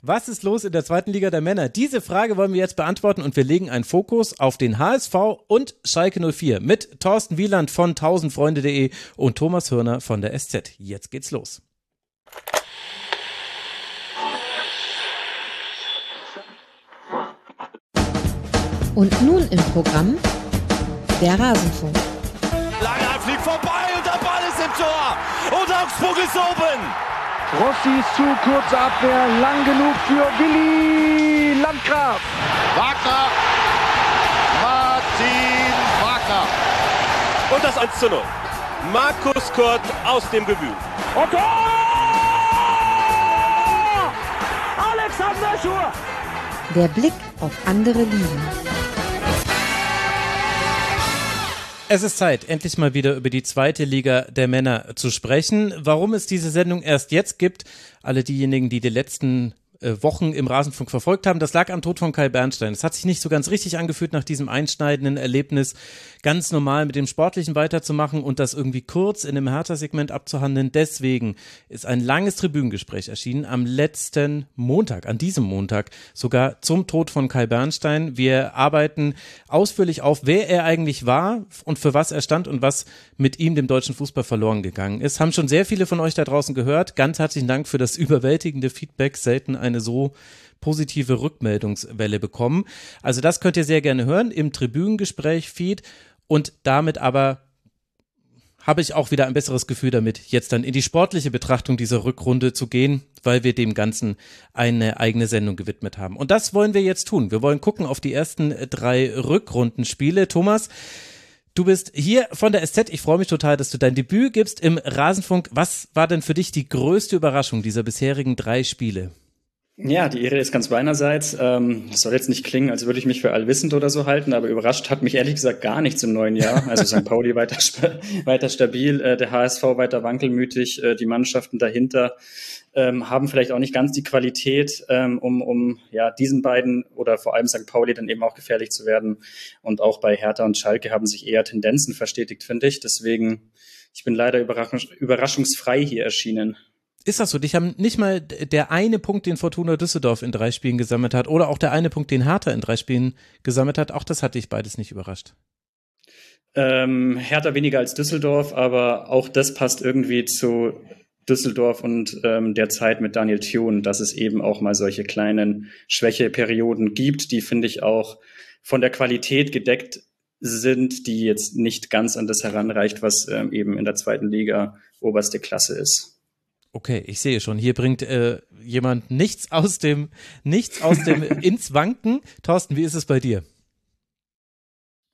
Was ist los in der zweiten Liga der Männer? Diese Frage wollen wir jetzt beantworten und wir legen einen Fokus auf den HSV und Schalke 04 mit Thorsten Wieland von tausendfreunde.de und Thomas Hörner von der SZ. Jetzt geht's los. Und nun im Programm der Rasenfunk. Langer fliegt vorbei und der Ball ist im Tor und Augsburg ist oben. Rossi ist zu, kurze Abwehr, lang genug für Willi Landgraf. Wagner, Martin Wagner. Und das 1 zu 0. Markus Kurt aus dem Debüt. Und Tor! Alexander Schur! Der Blick auf andere Ligen. Es ist Zeit, endlich mal wieder über die zweite Liga der Männer zu sprechen. Warum es diese Sendung erst jetzt gibt, alle diejenigen, die die letzten Wochen im Rasenfunk verfolgt haben. Das lag am Tod von Kai Bernstein. Es hat sich nicht so ganz richtig angefühlt nach diesem einschneidenden Erlebnis, ganz normal mit dem Sportlichen weiterzumachen und das irgendwie kurz in einem Hertha-Segment abzuhandeln. Deswegen ist ein langes Tribünengespräch erschienen am letzten Montag, an diesem Montag, sogar zum Tod von Kai Bernstein. Wir arbeiten ausführlich auf, wer er eigentlich war und für was er stand und was mit ihm dem deutschen Fußball verloren gegangen ist. Haben schon sehr viele von euch da draußen gehört. Ganz herzlichen Dank für das überwältigende Feedback. Selten eine so positive Rückmeldungswelle bekommen. Also das könnt ihr sehr gerne hören im Tribünengespräch-Feed und damit aber habe ich auch wieder ein besseres Gefühl damit, jetzt dann in die sportliche Betrachtung dieser Rückrunde zu gehen, weil wir dem Ganzen eine eigene Sendung gewidmet haben. Und das wollen wir jetzt tun. Wir wollen gucken auf die ersten drei Rückrundenspiele. Thomas, du bist hier von der SZ. Ich freue mich total, dass du dein Debüt gibst im Rasenfunk. Was war denn für dich die größte Überraschung dieser bisherigen drei Spiele? Ja, die Ehre ist ganz meinerseits. Ähm, das soll jetzt nicht klingen, als würde ich mich für allwissend oder so halten, aber überrascht hat mich ehrlich gesagt gar nichts im neuen Jahr. Also St. Pauli weiter, weiter stabil, äh, der HSV weiter wankelmütig, äh, die Mannschaften dahinter ähm, haben vielleicht auch nicht ganz die Qualität, ähm, um, um ja, diesen beiden oder vor allem St. Pauli dann eben auch gefährlich zu werden. Und auch bei Hertha und Schalke haben sich eher Tendenzen verstetigt, finde ich. Deswegen, ich bin leider überraschungs überraschungsfrei hier erschienen. Ist das so? Dich haben nicht mal der eine Punkt, den Fortuna Düsseldorf in drei Spielen gesammelt hat, oder auch der eine Punkt, den Hertha in drei Spielen gesammelt hat, auch das hat dich beides nicht überrascht. Ähm, Hertha weniger als Düsseldorf, aber auch das passt irgendwie zu Düsseldorf und ähm, der Zeit mit Daniel Thune, dass es eben auch mal solche kleinen Schwächeperioden gibt, die finde ich auch von der Qualität gedeckt sind, die jetzt nicht ganz an das heranreicht, was ähm, eben in der zweiten Liga oberste Klasse ist. Okay, ich sehe schon. Hier bringt äh, jemand nichts aus dem, nichts aus dem ins Wanken. Thorsten, wie ist es bei dir?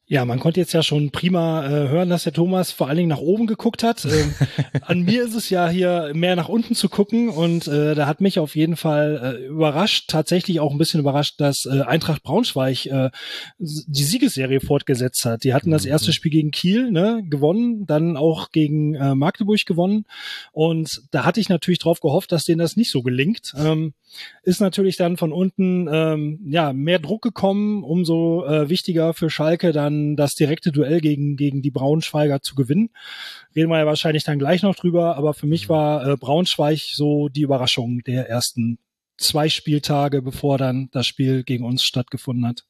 Ja, man konnte jetzt ja schon prima äh, hören, dass der Thomas vor allen Dingen nach oben geguckt hat. Ähm, an mir ist es ja hier mehr nach unten zu gucken und äh, da hat mich auf jeden Fall äh, überrascht, tatsächlich auch ein bisschen überrascht, dass äh, Eintracht Braunschweig äh, die Siegesserie fortgesetzt hat. Die hatten das erste mhm. Spiel gegen Kiel ne, gewonnen, dann auch gegen äh, Magdeburg gewonnen und da hatte ich natürlich drauf gehofft, dass denen das nicht so gelingt. Ähm, ist natürlich dann von unten ähm, ja mehr Druck gekommen, umso äh, wichtiger für Schalke dann das direkte Duell gegen gegen die Braunschweiger zu gewinnen. Reden wir ja wahrscheinlich dann gleich noch drüber, aber für mich mhm. war äh, Braunschweig so die Überraschung der ersten zwei Spieltage, bevor dann das Spiel gegen uns stattgefunden hat.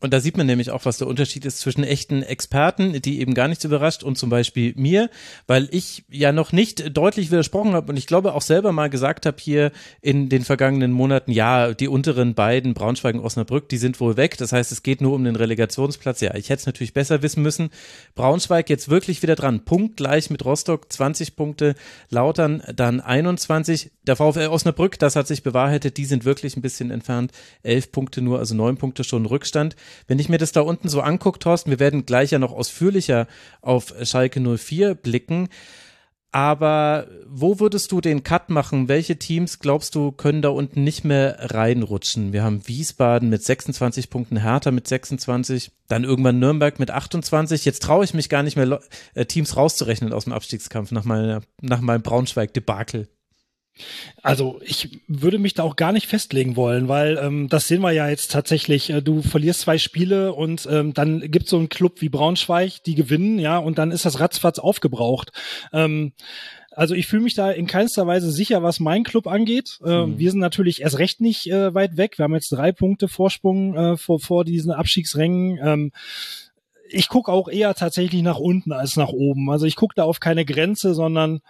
Und da sieht man nämlich auch, was der Unterschied ist zwischen echten Experten, die eben gar nichts überrascht, und zum Beispiel mir, weil ich ja noch nicht deutlich widersprochen habe und ich glaube auch selber mal gesagt habe hier in den vergangenen Monaten, ja, die unteren beiden, Braunschweig und Osnabrück, die sind wohl weg. Das heißt, es geht nur um den Relegationsplatz. Ja, ich hätte es natürlich besser wissen müssen. Braunschweig jetzt wirklich wieder dran. Punkt gleich mit Rostock, 20 Punkte, Lautern dann 21. Der VfL Osnabrück, das hat sich bewahrheitet, die sind wirklich ein bisschen entfernt. Elf Punkte nur, also neun Punkte schon Rückstand. Wenn ich mir das da unten so angucke, Thorsten, wir werden gleich ja noch ausführlicher auf Schalke 04 blicken. Aber wo würdest du den Cut machen? Welche Teams glaubst du können da unten nicht mehr reinrutschen? Wir haben Wiesbaden mit 26 Punkten, Hertha mit 26, dann irgendwann Nürnberg mit 28. Jetzt traue ich mich gar nicht mehr, äh, Teams rauszurechnen aus dem Abstiegskampf nach, meiner, nach meinem Braunschweig-Debakel. Also ich würde mich da auch gar nicht festlegen wollen, weil ähm, das sehen wir ja jetzt tatsächlich. Äh, du verlierst zwei Spiele und ähm, dann gibt so einen Club wie Braunschweig, die gewinnen, ja, und dann ist das ratzfatz aufgebraucht. Ähm, Also ich fühle mich da in keinster Weise sicher, was mein Club angeht. Äh, mhm. Wir sind natürlich erst recht nicht äh, weit weg. Wir haben jetzt drei Punkte Vorsprung äh, vor, vor diesen Abstiegsrängen. Ähm, ich gucke auch eher tatsächlich nach unten als nach oben. Also ich gucke da auf keine Grenze, sondern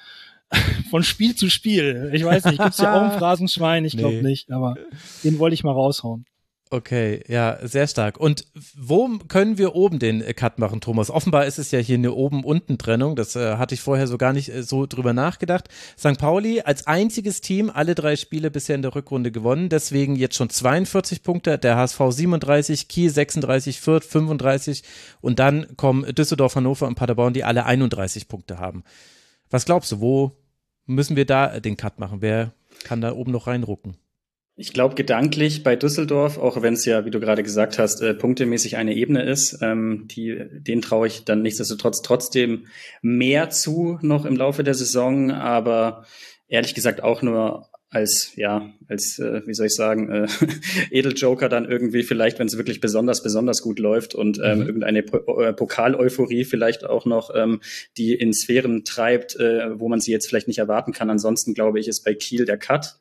von Spiel zu Spiel. Ich weiß nicht, gibt's ja auch ein Phrasenschwein? Ich glaube nee. nicht, aber den wollte ich mal raushauen. Okay, ja, sehr stark. Und wo können wir oben den Cut machen, Thomas? Offenbar ist es ja hier eine Oben-Unten-Trennung. Das äh, hatte ich vorher so gar nicht äh, so drüber nachgedacht. St. Pauli als einziges Team alle drei Spiele bisher in der Rückrunde gewonnen. Deswegen jetzt schon 42 Punkte. Der HSV 37, Kiel 36, Fürth 35. Und dann kommen Düsseldorf, Hannover und Paderborn, die alle 31 Punkte haben. Was glaubst du, wo müssen wir da den Cut machen? Wer kann da oben noch reinrucken? Ich glaube gedanklich bei Düsseldorf, auch wenn es ja, wie du gerade gesagt hast, äh, punktemäßig eine Ebene ist, ähm, die, den traue ich dann nichtsdestotrotz trotzdem mehr zu noch im Laufe der Saison, aber ehrlich gesagt auch nur als, ja, als, äh, wie soll ich sagen, äh, Edeljoker dann irgendwie vielleicht, wenn es wirklich besonders, besonders gut läuft und ähm, mhm. irgendeine po äh, Pokal-Euphorie vielleicht auch noch, ähm, die in Sphären treibt, äh, wo man sie jetzt vielleicht nicht erwarten kann. Ansonsten glaube ich, ist bei Kiel der Cut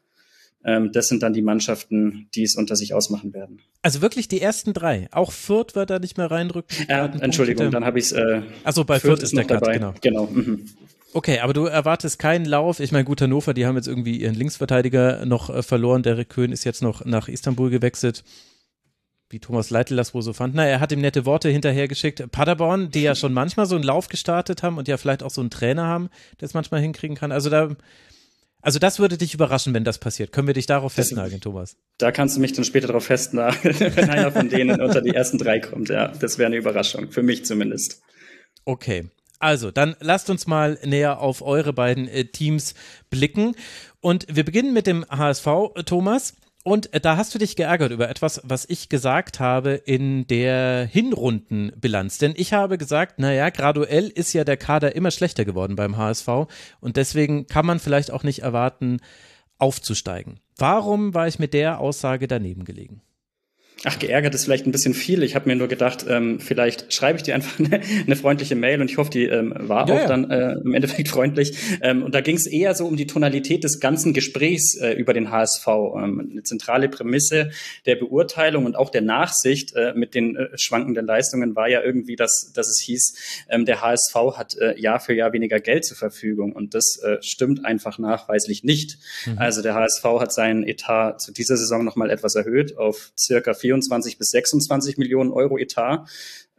ähm, das sind dann die Mannschaften, die es unter sich ausmachen werden. Also wirklich die ersten drei. Auch Fürth wird da nicht mehr reinrücken. Ja, Entschuldigung, dann habe ich es. Äh, Achso, bei Fürth, Fürth ist der Cut, dabei. genau. Genau. Mhm. Okay, aber du erwartest keinen Lauf. Ich meine, gut, Hannover, die haben jetzt irgendwie ihren Linksverteidiger noch äh, verloren. Derek Köhn ist jetzt noch nach Istanbul gewechselt. Wie Thomas Leitl das wohl so fand. Na, er hat ihm nette Worte hinterhergeschickt. Paderborn, die ja schon manchmal so einen Lauf gestartet haben und ja vielleicht auch so einen Trainer haben, der es manchmal hinkriegen kann. Also da also das würde dich überraschen, wenn das passiert. Können wir dich darauf festnageln, Thomas? Da kannst du mich dann später darauf festnageln, wenn einer von denen unter die ersten drei kommt. Ja, das wäre eine Überraschung, für mich zumindest. Okay. Also, dann lasst uns mal näher auf eure beiden äh, Teams blicken. Und wir beginnen mit dem HSV, Thomas. Und äh, da hast du dich geärgert über etwas, was ich gesagt habe in der Hinrundenbilanz. Denn ich habe gesagt, naja, graduell ist ja der Kader immer schlechter geworden beim HSV und deswegen kann man vielleicht auch nicht erwarten, aufzusteigen. Warum war ich mit der Aussage daneben gelegen? Ach, geärgert ist vielleicht ein bisschen viel. Ich habe mir nur gedacht, ähm, vielleicht schreibe ich dir einfach eine, eine, freundliche Mail und ich hoffe, die ähm, war ja, auch ja. dann äh, im Endeffekt freundlich. Ähm, und da ging es eher so um die Tonalität des ganzen Gesprächs äh, über den HSV. Ähm, eine zentrale Prämisse der Beurteilung und auch der Nachsicht äh, mit den äh, schwankenden Leistungen war ja irgendwie, dass, dass es hieß, ähm, der HSV hat äh, Jahr für Jahr weniger Geld zur Verfügung. Und das äh, stimmt einfach nachweislich nicht. Mhm. Also der HSV hat seinen Etat zu dieser Saison nochmal etwas erhöht auf circa 4 24 bis 26 Millionen Euro Etat.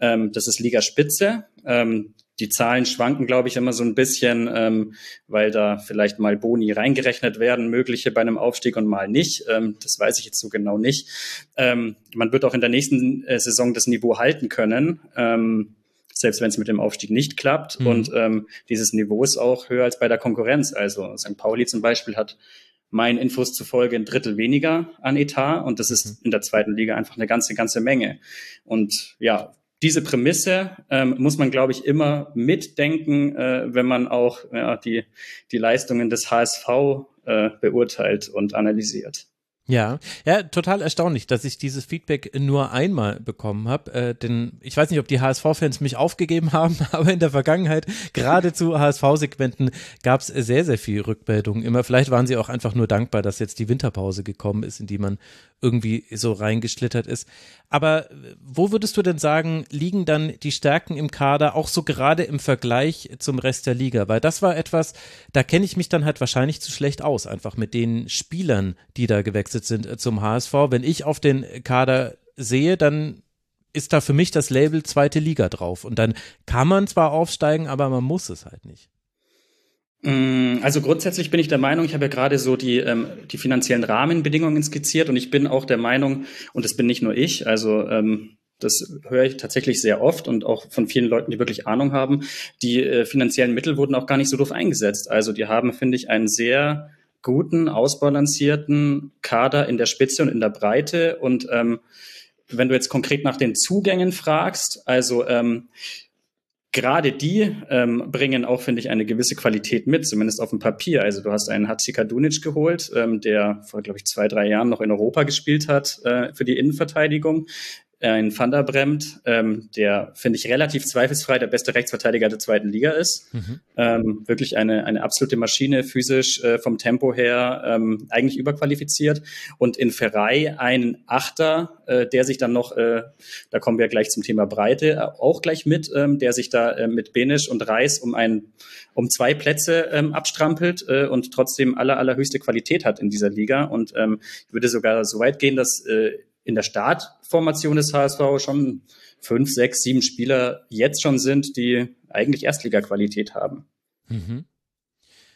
Ähm, das ist Ligaspitze. Ähm, die Zahlen schwanken, glaube ich, immer so ein bisschen, ähm, weil da vielleicht mal Boni reingerechnet werden, mögliche bei einem Aufstieg und mal nicht. Ähm, das weiß ich jetzt so genau nicht. Ähm, man wird auch in der nächsten äh, Saison das Niveau halten können. Ähm, selbst wenn es mit dem Aufstieg nicht klappt. Mhm. Und ähm, dieses Niveau ist auch höher als bei der Konkurrenz. Also St. Pauli zum Beispiel hat meinen Infos zufolge ein Drittel weniger an Etat und das ist mhm. in der zweiten Liga einfach eine ganze, ganze Menge. Und ja, diese Prämisse ähm, muss man, glaube ich, immer mitdenken, äh, wenn man auch ja, die, die Leistungen des HSV äh, beurteilt und analysiert. Ja, ja, total erstaunlich, dass ich dieses Feedback nur einmal bekommen habe. Äh, denn ich weiß nicht, ob die HSV-Fans mich aufgegeben haben, aber in der Vergangenheit, gerade zu HSV-Segmenten, gab es sehr, sehr viel Rückmeldungen. Immer, vielleicht waren sie auch einfach nur dankbar, dass jetzt die Winterpause gekommen ist, in die man irgendwie so reingeschlittert ist. Aber wo würdest du denn sagen, liegen dann die Stärken im Kader, auch so gerade im Vergleich zum Rest der Liga? Weil das war etwas, da kenne ich mich dann halt wahrscheinlich zu schlecht aus, einfach mit den Spielern, die da gewechselt sind äh, zum HSV. Wenn ich auf den Kader sehe, dann ist da für mich das Label zweite Liga drauf. Und dann kann man zwar aufsteigen, aber man muss es halt nicht. Mm, also grundsätzlich bin ich der Meinung, ich habe ja gerade so die, ähm, die finanziellen Rahmenbedingungen skizziert und ich bin auch der Meinung, und das bin nicht nur ich, also ähm, das höre ich tatsächlich sehr oft und auch von vielen Leuten, die wirklich Ahnung haben, die äh, finanziellen Mittel wurden auch gar nicht so doof eingesetzt. Also die haben, finde ich, einen sehr guten, ausbalancierten Kader in der Spitze und in der Breite. Und ähm, wenn du jetzt konkret nach den Zugängen fragst, also ähm, gerade die ähm, bringen auch, finde ich, eine gewisse Qualität mit, zumindest auf dem Papier. Also du hast einen Hatzika Dunic geholt, ähm, der vor, glaube ich, zwei, drei Jahren noch in Europa gespielt hat äh, für die Innenverteidigung. Ein Van der Bremt, ähm, der, finde ich, relativ zweifelsfrei der beste Rechtsverteidiger der zweiten Liga ist. Mhm. Ähm, wirklich eine, eine absolute Maschine, physisch äh, vom Tempo her ähm, eigentlich überqualifiziert. Und in Ferrei einen Achter, äh, der sich dann noch, äh, da kommen wir gleich zum Thema Breite, äh, auch gleich mit, ähm, der sich da äh, mit Benisch und Reis um ein um zwei Plätze ähm, abstrampelt äh, und trotzdem aller, allerhöchste Qualität hat in dieser Liga. Und ähm, ich würde sogar so weit gehen, dass äh, in der Startformation des HSV schon fünf, sechs, sieben Spieler jetzt schon sind, die eigentlich Erstliga-Qualität haben. Mhm.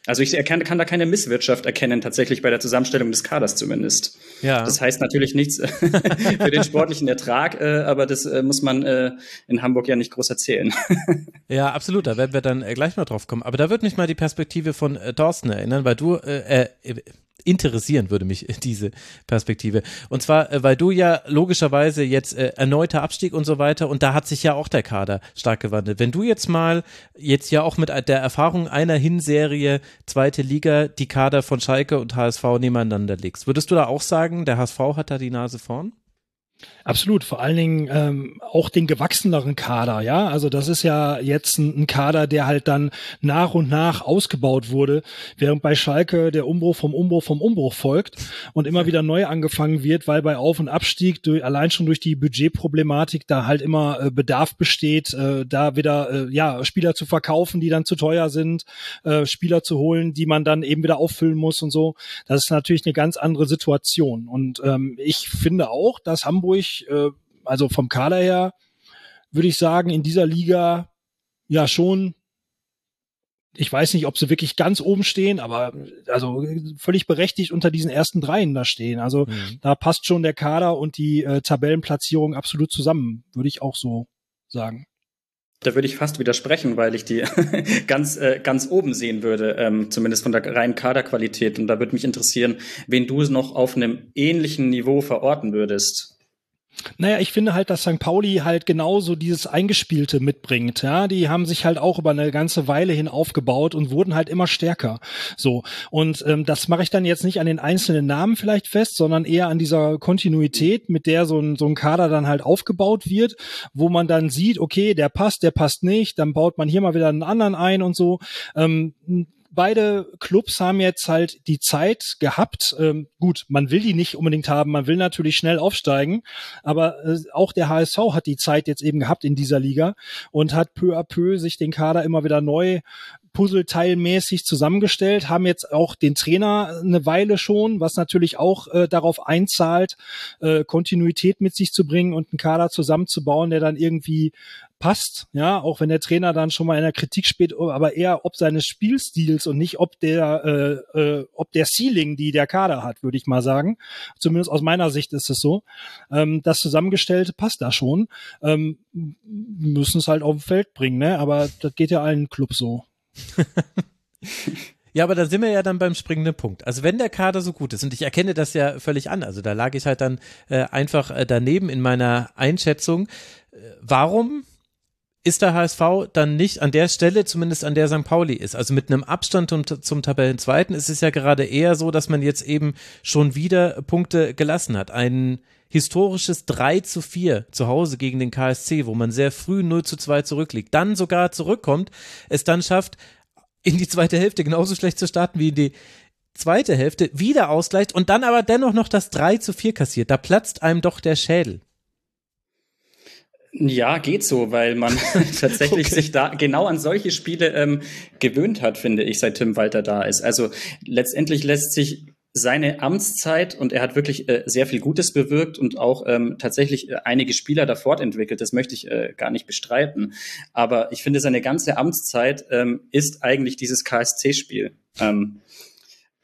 Also ich erkenne, kann da keine Misswirtschaft erkennen, tatsächlich bei der Zusammenstellung des Kaders zumindest. Ja. Das heißt natürlich nichts für den sportlichen Ertrag, äh, aber das äh, muss man äh, in Hamburg ja nicht groß erzählen. ja, absolut, da werden wir dann äh, gleich mal drauf kommen. Aber da wird mich mal die Perspektive von äh, Thorsten erinnern, weil du, äh, interessieren würde mich diese Perspektive. Und zwar, äh, weil du ja logischerweise jetzt äh, erneuter Abstieg und so weiter und da hat sich ja auch der Kader stark gewandelt. Wenn du jetzt mal jetzt ja auch mit der Erfahrung einer Hinserie zweite Liga die Kader von Schalke und HSV nebeneinander legst, würdest du da auch sagen, der HSV hat da die Nase vorn? Absolut, vor allen Dingen ähm, auch den gewachseneren Kader, ja. Also das ist ja jetzt ein, ein, Kader, der halt dann nach und nach ausgebaut wurde, während bei Schalke der Umbruch vom Umbruch vom Umbruch folgt und immer wieder neu angefangen wird, weil bei Auf- und Abstieg durch, allein schon durch die Budgetproblematik da halt immer äh, Bedarf besteht, äh, da wieder äh, ja Spieler zu verkaufen, die dann zu teuer sind, äh, Spieler zu holen, die man dann eben wieder auffüllen muss und so. Das ist natürlich eine ganz andere Situation. Und ähm, ich finde auch, dass Hamburg Hamburg, äh, also vom Kader her, würde ich sagen, in dieser Liga ja schon ich weiß nicht, ob sie wirklich ganz oben stehen, aber also völlig berechtigt unter diesen ersten dreien da stehen. Also mhm. da passt schon der Kader und die äh, Tabellenplatzierung absolut zusammen, würde ich auch so sagen. Da würde ich fast widersprechen, weil ich die ganz, äh, ganz oben sehen würde, ähm, zumindest von der reinen Kaderqualität. Und da würde mich interessieren, wen du noch auf einem ähnlichen Niveau verorten würdest. Naja, ich finde halt, dass St. Pauli halt genauso dieses Eingespielte mitbringt. Ja, die haben sich halt auch über eine ganze Weile hin aufgebaut und wurden halt immer stärker. So. Und ähm, das mache ich dann jetzt nicht an den einzelnen Namen vielleicht fest, sondern eher an dieser Kontinuität, mit der so ein, so ein Kader dann halt aufgebaut wird, wo man dann sieht, okay, der passt, der passt nicht, dann baut man hier mal wieder einen anderen ein und so. Ähm, beide Clubs haben jetzt halt die Zeit gehabt. Ähm, gut, man will die nicht unbedingt haben, man will natürlich schnell aufsteigen, aber äh, auch der HSV hat die Zeit jetzt eben gehabt in dieser Liga und hat peu à peu sich den Kader immer wieder neu puzzleteilmäßig zusammengestellt, haben jetzt auch den Trainer eine Weile schon, was natürlich auch äh, darauf einzahlt, äh, Kontinuität mit sich zu bringen und einen Kader zusammenzubauen, der dann irgendwie passt, ja, auch wenn der Trainer dann schon mal in der Kritik spielt, aber eher ob seines Spielstils und nicht ob der, äh, äh, ob der Ceiling, die der Kader hat, würde ich mal sagen. Zumindest aus meiner Sicht ist es so. Ähm, das Zusammengestellte passt da schon. Ähm, müssen es halt auf dem Feld bringen, ne? Aber das geht ja allen Clubs so. Ja, aber da sind wir ja dann beim springenden Punkt. Also wenn der Kader so gut ist, und ich erkenne das ja völlig an, also da lag ich halt dann äh, einfach äh, daneben in meiner Einschätzung, äh, warum ist der HSV dann nicht an der Stelle, zumindest an der St. Pauli ist. Also mit einem Abstand zum, zum Tabellenzweiten ist es ja gerade eher so, dass man jetzt eben schon wieder Punkte gelassen hat. Ein historisches 3 zu 4 zu Hause gegen den KSC, wo man sehr früh 0 zu 2 zurückliegt, dann sogar zurückkommt, es dann schafft, in die zweite Hälfte genauso schlecht zu starten wie in die zweite Hälfte, wieder ausgleicht und dann aber dennoch noch das 3 zu 4 kassiert. Da platzt einem doch der Schädel. Ja, geht so, weil man tatsächlich okay. sich da genau an solche Spiele ähm, gewöhnt hat, finde ich, seit Tim Walter da ist. Also letztendlich lässt sich seine Amtszeit und er hat wirklich äh, sehr viel Gutes bewirkt und auch ähm, tatsächlich äh, einige Spieler da fortentwickelt. Das möchte ich äh, gar nicht bestreiten. Aber ich finde, seine ganze Amtszeit ähm, ist eigentlich dieses KSC-Spiel. Ähm,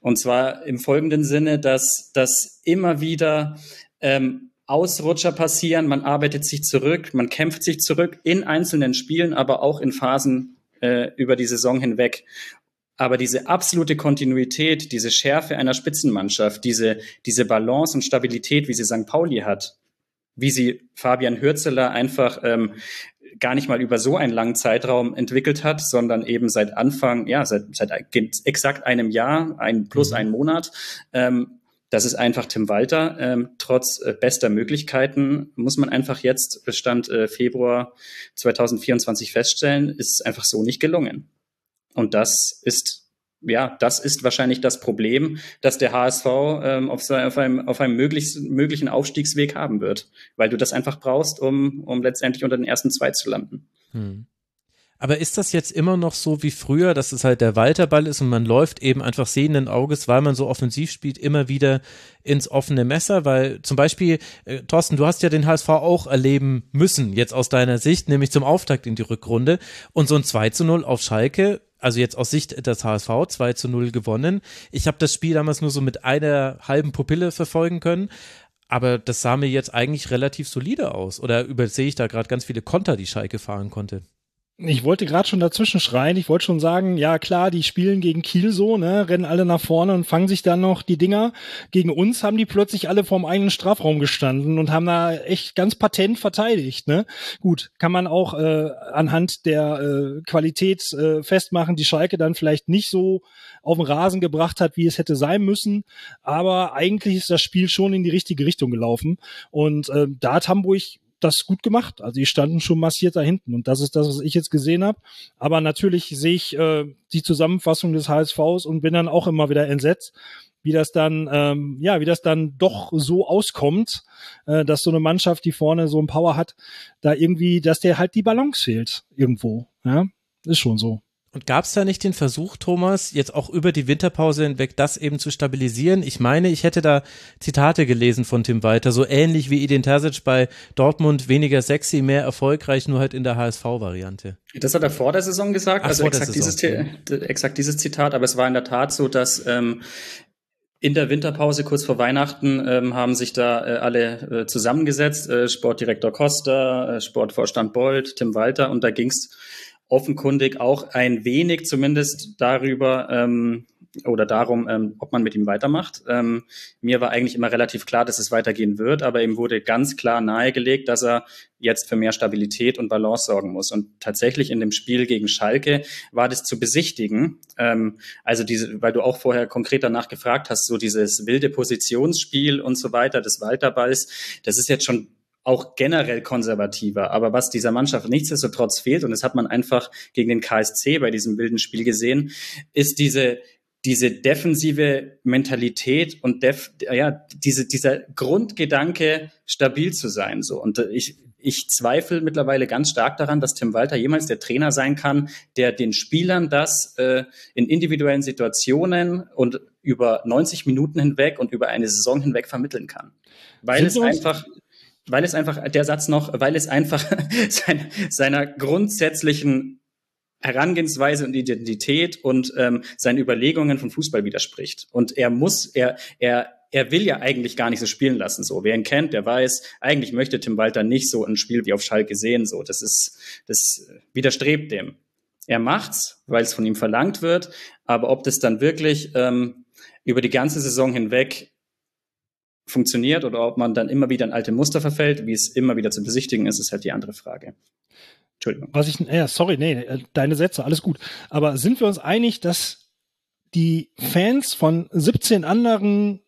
und zwar im folgenden Sinne, dass das immer wieder ähm, Ausrutscher passieren, man arbeitet sich zurück, man kämpft sich zurück in einzelnen Spielen, aber auch in Phasen äh, über die Saison hinweg. Aber diese absolute Kontinuität, diese Schärfe einer Spitzenmannschaft, diese, diese Balance und Stabilität, wie sie St. Pauli hat, wie sie Fabian Hürzeler einfach ähm, gar nicht mal über so einen langen Zeitraum entwickelt hat, sondern eben seit Anfang, ja, seit, seit exakt einem Jahr, ein plus mhm. einen Monat, ähm, Das ist einfach Tim Walter. Ähm, trotz äh, bester Möglichkeiten muss man einfach jetzt, Bestand äh, Februar 2024 feststellen, ist einfach so nicht gelungen. Und das ist ja, das ist wahrscheinlich das Problem, dass der HSV ähm, auf, auf, einem, auf einem möglichst, möglichen Aufstiegsweg haben wird, weil du das einfach brauchst, um, um letztendlich unter den ersten zwei zu landen. Hm. Aber ist das jetzt immer noch so wie früher, dass es halt der Walterball ist und man läuft eben einfach sehenden Auges, weil man so offensiv spielt, immer wieder ins offene Messer? Weil zum Beispiel, äh, Thorsten, du hast ja den HSV auch erleben müssen, jetzt aus deiner Sicht, nämlich zum Auftakt in die Rückrunde. Und so ein 2 zu 0 auf Schalke, also jetzt aus Sicht des HSV 2 zu 0 gewonnen. Ich habe das Spiel damals nur so mit einer halben Pupille verfolgen können. Aber das sah mir jetzt eigentlich relativ solide aus. Oder übersehe ich da gerade ganz viele Konter, die Schalke fahren konnte? Ich wollte gerade schon dazwischen schreien. Ich wollte schon sagen, ja klar, die spielen gegen Kiel so, ne, rennen alle nach vorne und fangen sich dann noch die Dinger. Gegen uns haben die plötzlich alle vorm eigenen Strafraum gestanden und haben da echt ganz patent verteidigt, ne. Gut, kann man auch äh, anhand der äh, Qualität äh, festmachen, die Schalke dann vielleicht nicht so auf den Rasen gebracht hat, wie es hätte sein müssen. Aber eigentlich ist das Spiel schon in die richtige Richtung gelaufen. Und äh, da hat Hamburg das gut gemacht. Also die standen schon massiert da hinten und das ist das, was ich jetzt gesehen habe. Aber natürlich sehe ich äh, die Zusammenfassung des HSVs und bin dann auch immer wieder entsetzt, wie das dann, ähm, ja, wie das dann doch so auskommt, äh, dass so eine Mannschaft, die vorne so ein Power hat, da irgendwie, dass der halt die Balance fehlt irgendwo. Ja, ist schon so. Und gab es da nicht den Versuch, Thomas, jetzt auch über die Winterpause hinweg das eben zu stabilisieren? Ich meine, ich hätte da Zitate gelesen von Tim Walter, so ähnlich wie Edin Terzic bei Dortmund, weniger sexy, mehr erfolgreich, nur halt in der HSV-Variante. Das hat er vor der Saison gesagt, Ach, also exakt dieses, exakt dieses Zitat, aber es war in der Tat so, dass ähm, in der Winterpause kurz vor Weihnachten ähm, haben sich da äh, alle äh, zusammengesetzt, äh, Sportdirektor Costa, äh, Sportvorstand Bold, Tim Walter und da ging's offenkundig auch ein wenig zumindest darüber ähm, oder darum, ähm, ob man mit ihm weitermacht. Ähm, mir war eigentlich immer relativ klar, dass es weitergehen wird, aber ihm wurde ganz klar nahegelegt, dass er jetzt für mehr Stabilität und Balance sorgen muss. Und tatsächlich in dem Spiel gegen Schalke war das zu besichtigen. Ähm, also diese, weil du auch vorher konkret danach gefragt hast, so dieses wilde Positionsspiel und so weiter des Walterballs, das ist jetzt schon auch generell konservativer. Aber was dieser Mannschaft nichtsdestotrotz fehlt, und das hat man einfach gegen den KSC bei diesem wilden Spiel gesehen, ist diese diese defensive Mentalität und def, ja, diese, dieser Grundgedanke, stabil zu sein, so. Und ich, ich zweifle mittlerweile ganz stark daran, dass Tim Walter jemals der Trainer sein kann, der den Spielern das äh, in individuellen Situationen und über 90 Minuten hinweg und über eine Saison hinweg vermitteln kann. Weil Sind es einfach, weil es einfach, der Satz noch, weil es einfach sein, seiner grundsätzlichen Herangehensweise und Identität und ähm, seinen Überlegungen von Fußball widerspricht. Und er muss, er, er, er will ja eigentlich gar nicht so spielen lassen. So, wer ihn kennt, der weiß, eigentlich möchte Tim Walter nicht so ein Spiel wie auf Schalke sehen. So, das ist, das widerstrebt dem. Er macht's, weil es von ihm verlangt wird. Aber ob das dann wirklich ähm, über die ganze Saison hinweg funktioniert oder ob man dann immer wieder in alte Muster verfällt, wie es immer wieder zu besichtigen ist, ist halt die andere Frage. Entschuldigung. Was ich, ja, sorry, nee, äh, deine Sätze, alles gut. Aber sind wir uns einig, dass die Fans von 17 anderen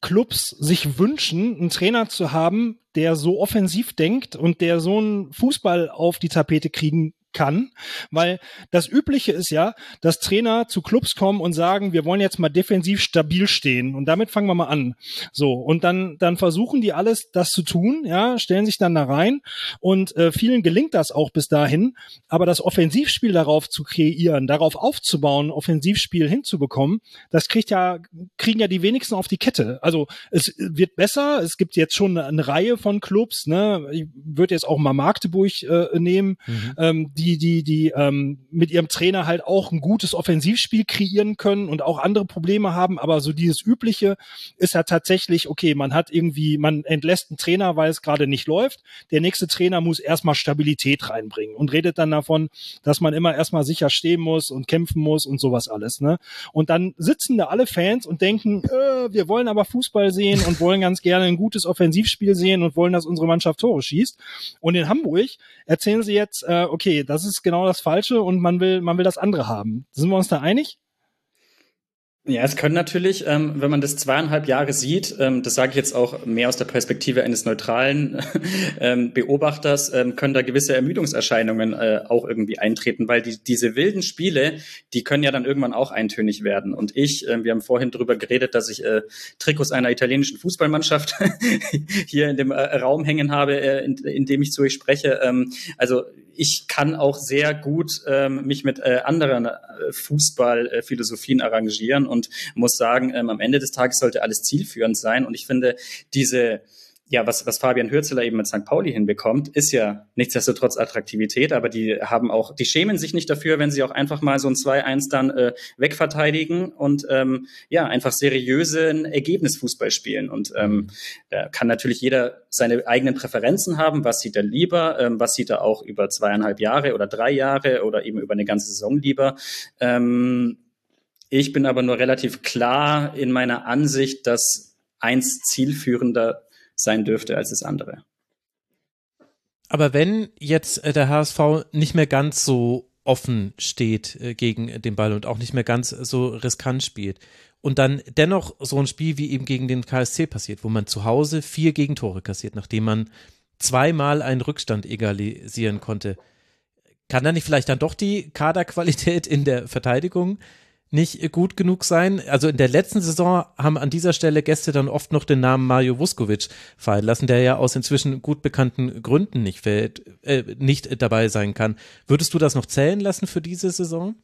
Clubs sich wünschen, einen Trainer zu haben, der so offensiv denkt und der so einen Fußball auf die Tapete kriegen kann, weil das Übliche ist ja, dass Trainer zu Clubs kommen und sagen, wir wollen jetzt mal defensiv stabil stehen und damit fangen wir mal an. So und dann dann versuchen die alles, das zu tun, ja, stellen sich dann da rein und äh, vielen gelingt das auch bis dahin, aber das Offensivspiel darauf zu kreieren, darauf aufzubauen, Offensivspiel hinzubekommen, das kriegt ja kriegen ja die wenigsten auf die Kette. Also es wird besser, es gibt jetzt schon eine, eine Reihe von Clubs, ne, ich würde jetzt auch mal Magdeburg äh, nehmen. Mhm. Ähm, die, die, die ähm, mit ihrem Trainer halt auch ein gutes Offensivspiel kreieren können und auch andere Probleme haben, aber so dieses Übliche ist ja tatsächlich, okay, man hat irgendwie, man entlässt einen Trainer, weil es gerade nicht läuft. Der nächste Trainer muss erstmal Stabilität reinbringen und redet dann davon, dass man immer erstmal sicher stehen muss und kämpfen muss und sowas alles. Ne? Und dann sitzen da alle Fans und denken, äh, wir wollen aber Fußball sehen und wollen ganz gerne ein gutes Offensivspiel sehen und wollen, dass unsere Mannschaft Tore schießt. Und in Hamburg erzählen sie jetzt, äh, okay, das ist genau das Falsche und man will, man will das andere haben. Sind wir uns da einig? Ja, es können natürlich, ähm, wenn man das zweieinhalb Jahre sieht, ähm, das sage ich jetzt auch mehr aus der Perspektive eines neutralen ähm, Beobachters, ähm, können da gewisse Ermüdungserscheinungen äh, auch irgendwie eintreten, weil die, diese wilden Spiele, die können ja dann irgendwann auch eintönig werden. Und ich, äh, wir haben vorhin darüber geredet, dass ich äh, Trikots einer italienischen Fußballmannschaft hier in dem äh, Raum hängen habe, äh, in, in dem ich zu euch spreche. Ähm, also ich kann auch sehr gut ähm, mich mit äh, anderen Fußballphilosophien arrangieren und muss sagen, ähm, am Ende des Tages sollte alles zielführend sein. Und ich finde, diese ja, was, was Fabian Hürzeler eben mit St. Pauli hinbekommt, ist ja nichtsdestotrotz Attraktivität, aber die haben auch, die schämen sich nicht dafür, wenn sie auch einfach mal so ein 2-1 dann äh, wegverteidigen und ähm, ja, einfach seriösen Ergebnisfußball spielen. Und ähm, da kann natürlich jeder seine eigenen Präferenzen haben, was sieht er lieber, ähm, was sieht er auch über zweieinhalb Jahre oder drei Jahre oder eben über eine ganze Saison lieber. Ähm, ich bin aber nur relativ klar in meiner Ansicht, dass eins zielführender sein dürfte als das andere. Aber wenn jetzt äh, der HSV nicht mehr ganz so offen steht äh, gegen den Ball und auch nicht mehr ganz so riskant spielt und dann dennoch so ein Spiel wie eben gegen den KSC passiert, wo man zu Hause vier Gegentore kassiert, nachdem man zweimal einen Rückstand egalisieren konnte, kann da nicht vielleicht dann doch die Kaderqualität in der Verteidigung nicht gut genug sein. Also in der letzten Saison haben an dieser Stelle Gäste dann oft noch den Namen Mario Vuskovic fallen lassen, der ja aus inzwischen gut bekannten Gründen nicht, fällt, äh, nicht dabei sein kann. Würdest du das noch zählen lassen für diese Saison?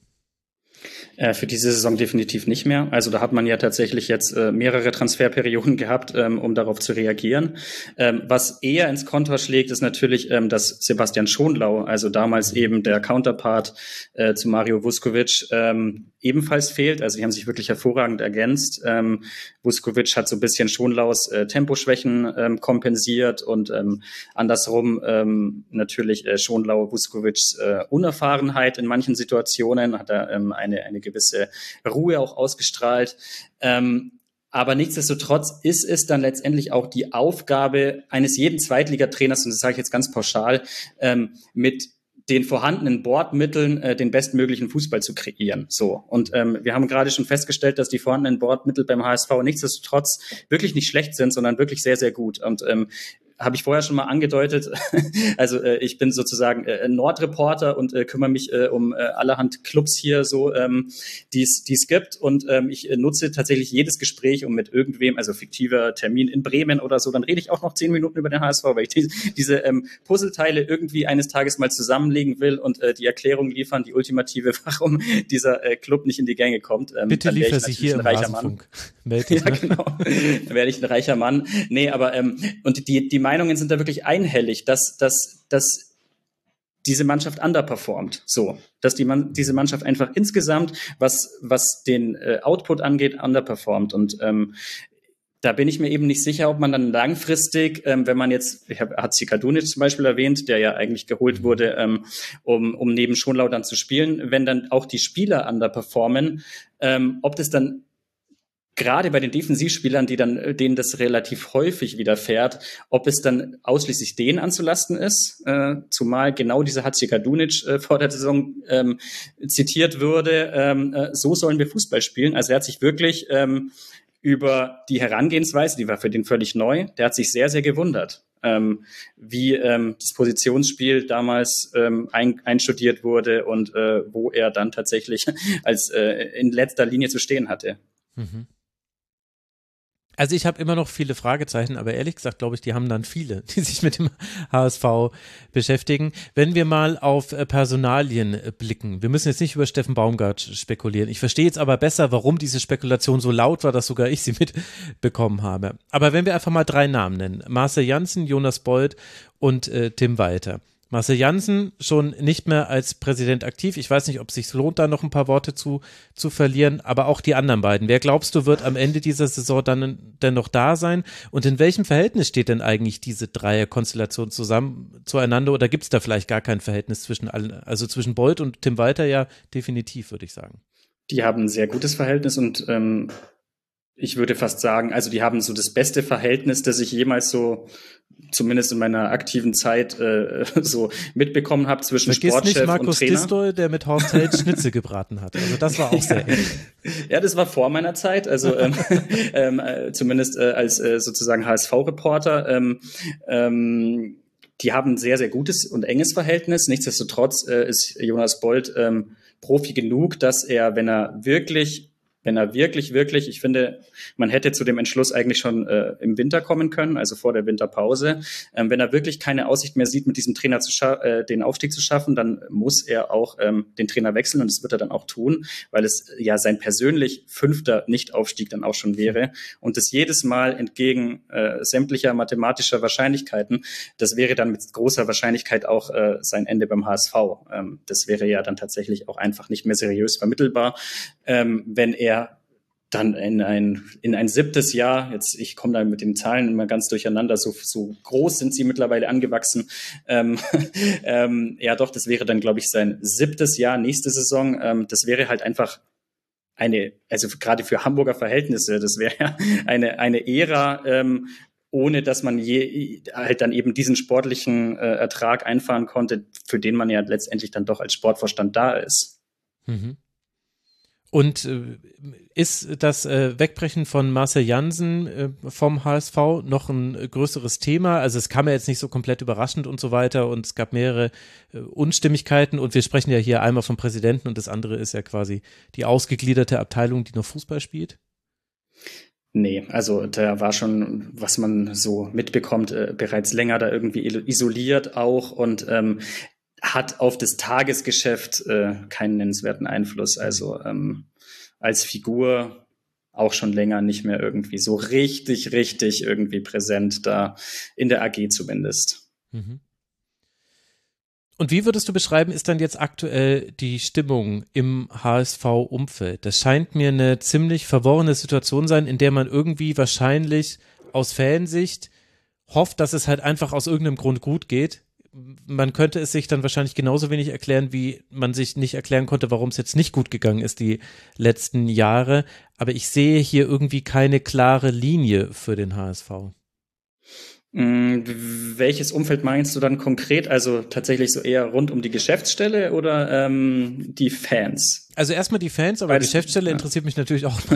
Äh, für diese Saison definitiv nicht mehr. Also da hat man ja tatsächlich jetzt äh, mehrere Transferperioden gehabt, ähm, um darauf zu reagieren. Ähm, was eher ins Kontra schlägt, ist natürlich, ähm, dass Sebastian Schonlau, also damals eben der Counterpart äh, zu Mario Vuskovic, ähm, ebenfalls fehlt. Also die haben sich wirklich hervorragend ergänzt. Ähm, Vuskovic hat so ein bisschen Schonlaus äh, Temposchwächen ähm, kompensiert und ähm, andersrum natürlich äh, Schonlau Vuskovics äh, Unerfahrenheit in manchen Situationen hat er ähm, eine, eine gewisse Ruhe auch ausgestrahlt. Ähm, aber nichtsdestotrotz ist es dann letztendlich auch die Aufgabe eines jeden Zweitligatrainers, und das sage ich jetzt ganz pauschal, ähm, mit den vorhandenen Bordmitteln äh, den bestmöglichen Fußball zu kreieren. So. Und ähm, wir haben gerade schon festgestellt, dass die vorhandenen Bordmittel beim HSV nichtsdestotrotz wirklich nicht schlecht sind, sondern wirklich sehr, sehr gut. Und ähm, habe ich vorher schon mal angedeutet. also äh, ich bin sozusagen äh, Nordreporter und äh, kümmere mich äh, um äh, allerhand Clubs hier so, ähm, die es gibt. Und ähm, ich äh, nutze tatsächlich jedes Gespräch, um mit irgendwem, also fiktiver Termin in Bremen oder so, dann rede ich auch noch zehn Minuten über den HSV, weil ich die, diese ähm, Puzzleteile irgendwie eines Tages mal zusammenlegen will und äh, die Erklärung liefern, die ultimative, warum dieser äh, Club nicht in die Gänge kommt. Ähm, Bitte liefer sie hier ein im reicher Mann. Meldet, ja, genau. dann werde ich ein reicher Mann. Nee, aber ähm, und die, die Meinungen sind da wirklich einhellig, dass, dass, dass diese Mannschaft underperformt. So, dass die man, diese Mannschaft einfach insgesamt, was, was den äh, Output angeht, underperformt. Und ähm, da bin ich mir eben nicht sicher, ob man dann langfristig, ähm, wenn man jetzt, ich hab, hat Sikadunic zum Beispiel erwähnt, der ja eigentlich geholt wurde, ähm, um, um neben Schonlau dann zu spielen, wenn dann auch die Spieler underperformen, ähm, ob das dann gerade bei den Defensivspielern, die dann, denen das relativ häufig widerfährt, ob es dann ausschließlich denen anzulasten ist, äh, zumal genau dieser Hatzikadunic äh, vor der Saison ähm, zitiert würde, ähm, äh, so sollen wir Fußball spielen. Also er hat sich wirklich ähm, über die Herangehensweise, die war für den völlig neu, der hat sich sehr, sehr gewundert. Ähm, wie ähm, das Positionsspiel damals ähm, ein, einstudiert wurde und äh, wo er dann tatsächlich als äh, in letzter Linie zu stehen hatte. Mhm. Also ich habe immer noch viele Fragezeichen, aber ehrlich gesagt glaube ich, die haben dann viele, die sich mit dem HSV beschäftigen. Wenn wir mal auf äh, Personalien äh, blicken, wir müssen jetzt nicht über Steffen Baumgart spekulieren. Ich verstehe jetzt aber besser, warum diese Spekulation so laut war, dass sogar ich sie mitbekommen habe. Aber wenn wir einfach mal drei Namen nennen, Marcel Janssen, Jonas Bold und äh, Tim Walter. Marcel Janssen schon nicht mehr als Präsident aktiv. Ich weiß nicht, ob es sich lohnt, da noch ein paar Worte zu, zu verlieren, aber auch die anderen beiden. Wer glaubst du, wird am Ende dieser Saison dann denn noch da sein? Und in welchem Verhältnis steht denn eigentlich diese Dreierkonstellation zusammen zueinander? Oder gibt es da vielleicht gar kein Verhältnis zwischen allen, also zwischen Bolt und Tim Walter ja definitiv, würde ich sagen. Die haben ein sehr gutes Verhältnis und ähm, ich würde fast sagen, also die haben so das beste Verhältnis, das ich jemals so zumindest in meiner aktiven Zeit äh, so mitbekommen habe zwischen Vergiss Sportchef nicht Markus und Trainer. Distol, der mit Horst Held Schnitzel gebraten hat. Also das war auch sehr eng. Ja, das war vor meiner Zeit, also ähm, ähm, äh, zumindest äh, als äh, sozusagen HSV-Reporter. Ähm, ähm, die haben ein sehr, sehr gutes und enges Verhältnis. Nichtsdestotrotz äh, ist Jonas Bold ähm, Profi genug, dass er, wenn er wirklich wenn er wirklich, wirklich, ich finde, man hätte zu dem Entschluss eigentlich schon äh, im Winter kommen können, also vor der Winterpause. Ähm, wenn er wirklich keine Aussicht mehr sieht, mit diesem Trainer zu äh, den Aufstieg zu schaffen, dann muss er auch ähm, den Trainer wechseln und das wird er dann auch tun, weil es ja sein persönlich fünfter Nichtaufstieg dann auch schon wäre und das jedes Mal entgegen äh, sämtlicher mathematischer Wahrscheinlichkeiten, das wäre dann mit großer Wahrscheinlichkeit auch äh, sein Ende beim HSV. Ähm, das wäre ja dann tatsächlich auch einfach nicht mehr seriös vermittelbar, ähm, wenn er dann in ein, in ein siebtes Jahr, jetzt ich komme da mit den Zahlen immer ganz durcheinander, so, so groß sind sie mittlerweile angewachsen. Ähm, ähm, ja doch, das wäre dann, glaube ich, sein siebtes Jahr, nächste Saison. Ähm, das wäre halt einfach eine, also gerade für Hamburger Verhältnisse, das wäre eine, eine Ära, ähm, ohne dass man je halt dann eben diesen sportlichen äh, Ertrag einfahren konnte, für den man ja letztendlich dann doch als Sportvorstand da ist. Mhm. Und äh, ist das äh, Wegbrechen von Marcel Jansen äh, vom HSV noch ein größeres Thema? Also es kam ja jetzt nicht so komplett überraschend und so weiter und es gab mehrere Unstimmigkeiten und wir sprechen ja hier einmal vom Präsidenten und das andere ist ja quasi die ausgegliederte Abteilung, die noch Fußball spielt. Nee, also da war schon, was man so mitbekommt, äh, bereits länger da irgendwie isoliert auch und ähm, hat auf das Tagesgeschäft äh, keinen nennenswerten Einfluss. Also ähm, als Figur auch schon länger nicht mehr irgendwie so richtig, richtig irgendwie präsent da in der AG zumindest. Mhm. Und wie würdest du beschreiben, ist dann jetzt aktuell die Stimmung im HSV-Umfeld? Das scheint mir eine ziemlich verworrene Situation sein, in der man irgendwie wahrscheinlich aus Fansicht hofft, dass es halt einfach aus irgendeinem Grund gut geht, man könnte es sich dann wahrscheinlich genauso wenig erklären, wie man sich nicht erklären konnte, warum es jetzt nicht gut gegangen ist die letzten Jahre. Aber ich sehe hier irgendwie keine klare Linie für den HSV. Mm, welches Umfeld meinst du dann konkret? Also tatsächlich so eher rund um die Geschäftsstelle oder ähm, die Fans? Also erstmal die Fans, aber beides, Geschäftsstelle ja. interessiert mich natürlich auch.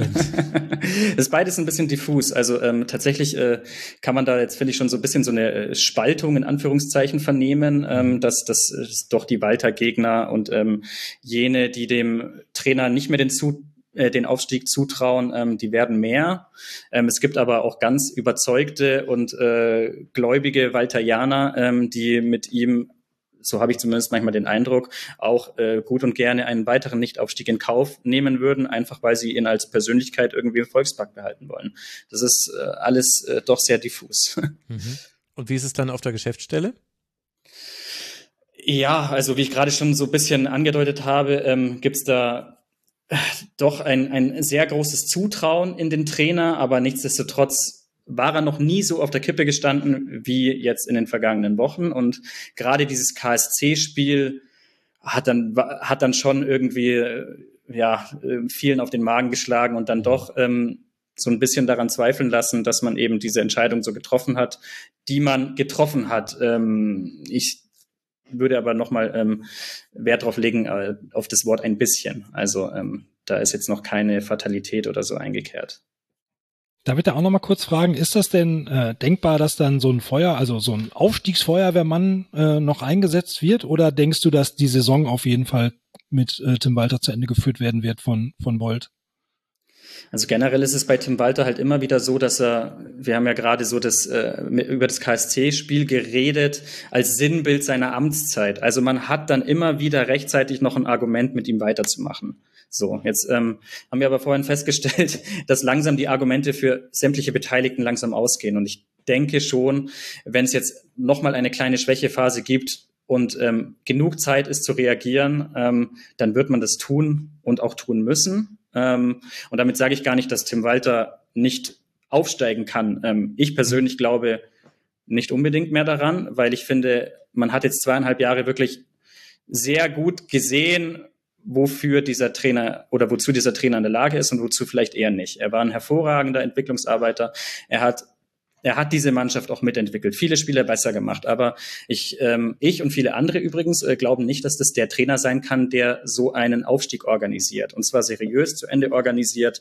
das ist beides ein bisschen diffus. Also ähm, tatsächlich äh, kann man da jetzt, finde ich, schon so ein bisschen so eine äh, Spaltung in Anführungszeichen vernehmen, ähm, mhm. dass, dass äh, doch die Walter-Gegner und ähm, jene, die dem Trainer nicht mehr den zu äh, den Aufstieg zutrauen, ähm, die werden mehr. Ähm, es gibt aber auch ganz überzeugte und äh, gläubige Walterianer, ähm, die mit ihm so habe ich zumindest manchmal den Eindruck, auch äh, gut und gerne einen weiteren Nichtaufstieg in Kauf nehmen würden, einfach weil sie ihn als Persönlichkeit irgendwie im Volkspark behalten wollen. Das ist äh, alles äh, doch sehr diffus. Mhm. Und wie ist es dann auf der Geschäftsstelle? Ja, also wie ich gerade schon so ein bisschen angedeutet habe, ähm, gibt es da doch ein, ein sehr großes Zutrauen in den Trainer, aber nichtsdestotrotz war er noch nie so auf der Kippe gestanden wie jetzt in den vergangenen Wochen. Und gerade dieses KSC-Spiel hat dann, hat dann schon irgendwie, ja, vielen auf den Magen geschlagen und dann doch ähm, so ein bisschen daran zweifeln lassen, dass man eben diese Entscheidung so getroffen hat, die man getroffen hat. Ähm, ich würde aber nochmal ähm, Wert drauf legen, äh, auf das Wort ein bisschen. Also ähm, da ist jetzt noch keine Fatalität oder so eingekehrt. Darf ich da auch nochmal kurz fragen, ist das denn äh, denkbar, dass dann so ein Feuer, also so ein Aufstiegsfeuerwehrmann äh, noch eingesetzt wird? Oder denkst du, dass die Saison auf jeden Fall mit äh, Tim Walter zu Ende geführt werden wird von, von Bolt? Also generell ist es bei Tim Walter halt immer wieder so, dass er, wir haben ja gerade so das äh, über das KSC-Spiel geredet als Sinnbild seiner Amtszeit. Also man hat dann immer wieder rechtzeitig noch ein Argument, mit ihm weiterzumachen. So, jetzt ähm, haben wir aber vorhin festgestellt, dass langsam die Argumente für sämtliche Beteiligten langsam ausgehen. Und ich denke schon, wenn es jetzt nochmal eine kleine Schwächephase gibt, und ähm, genug Zeit ist zu reagieren, ähm, dann wird man das tun und auch tun müssen. Ähm, und damit sage ich gar nicht, dass Tim Walter nicht aufsteigen kann. Ähm, ich persönlich glaube nicht unbedingt mehr daran, weil ich finde, man hat jetzt zweieinhalb Jahre wirklich sehr gut gesehen, wofür dieser Trainer oder wozu dieser Trainer in der Lage ist und wozu vielleicht eher nicht. Er war ein hervorragender Entwicklungsarbeiter. Er hat er hat diese Mannschaft auch mitentwickelt, viele Spieler besser gemacht. Aber ich, ähm, ich und viele andere übrigens äh, glauben nicht, dass das der Trainer sein kann, der so einen Aufstieg organisiert und zwar seriös zu Ende organisiert.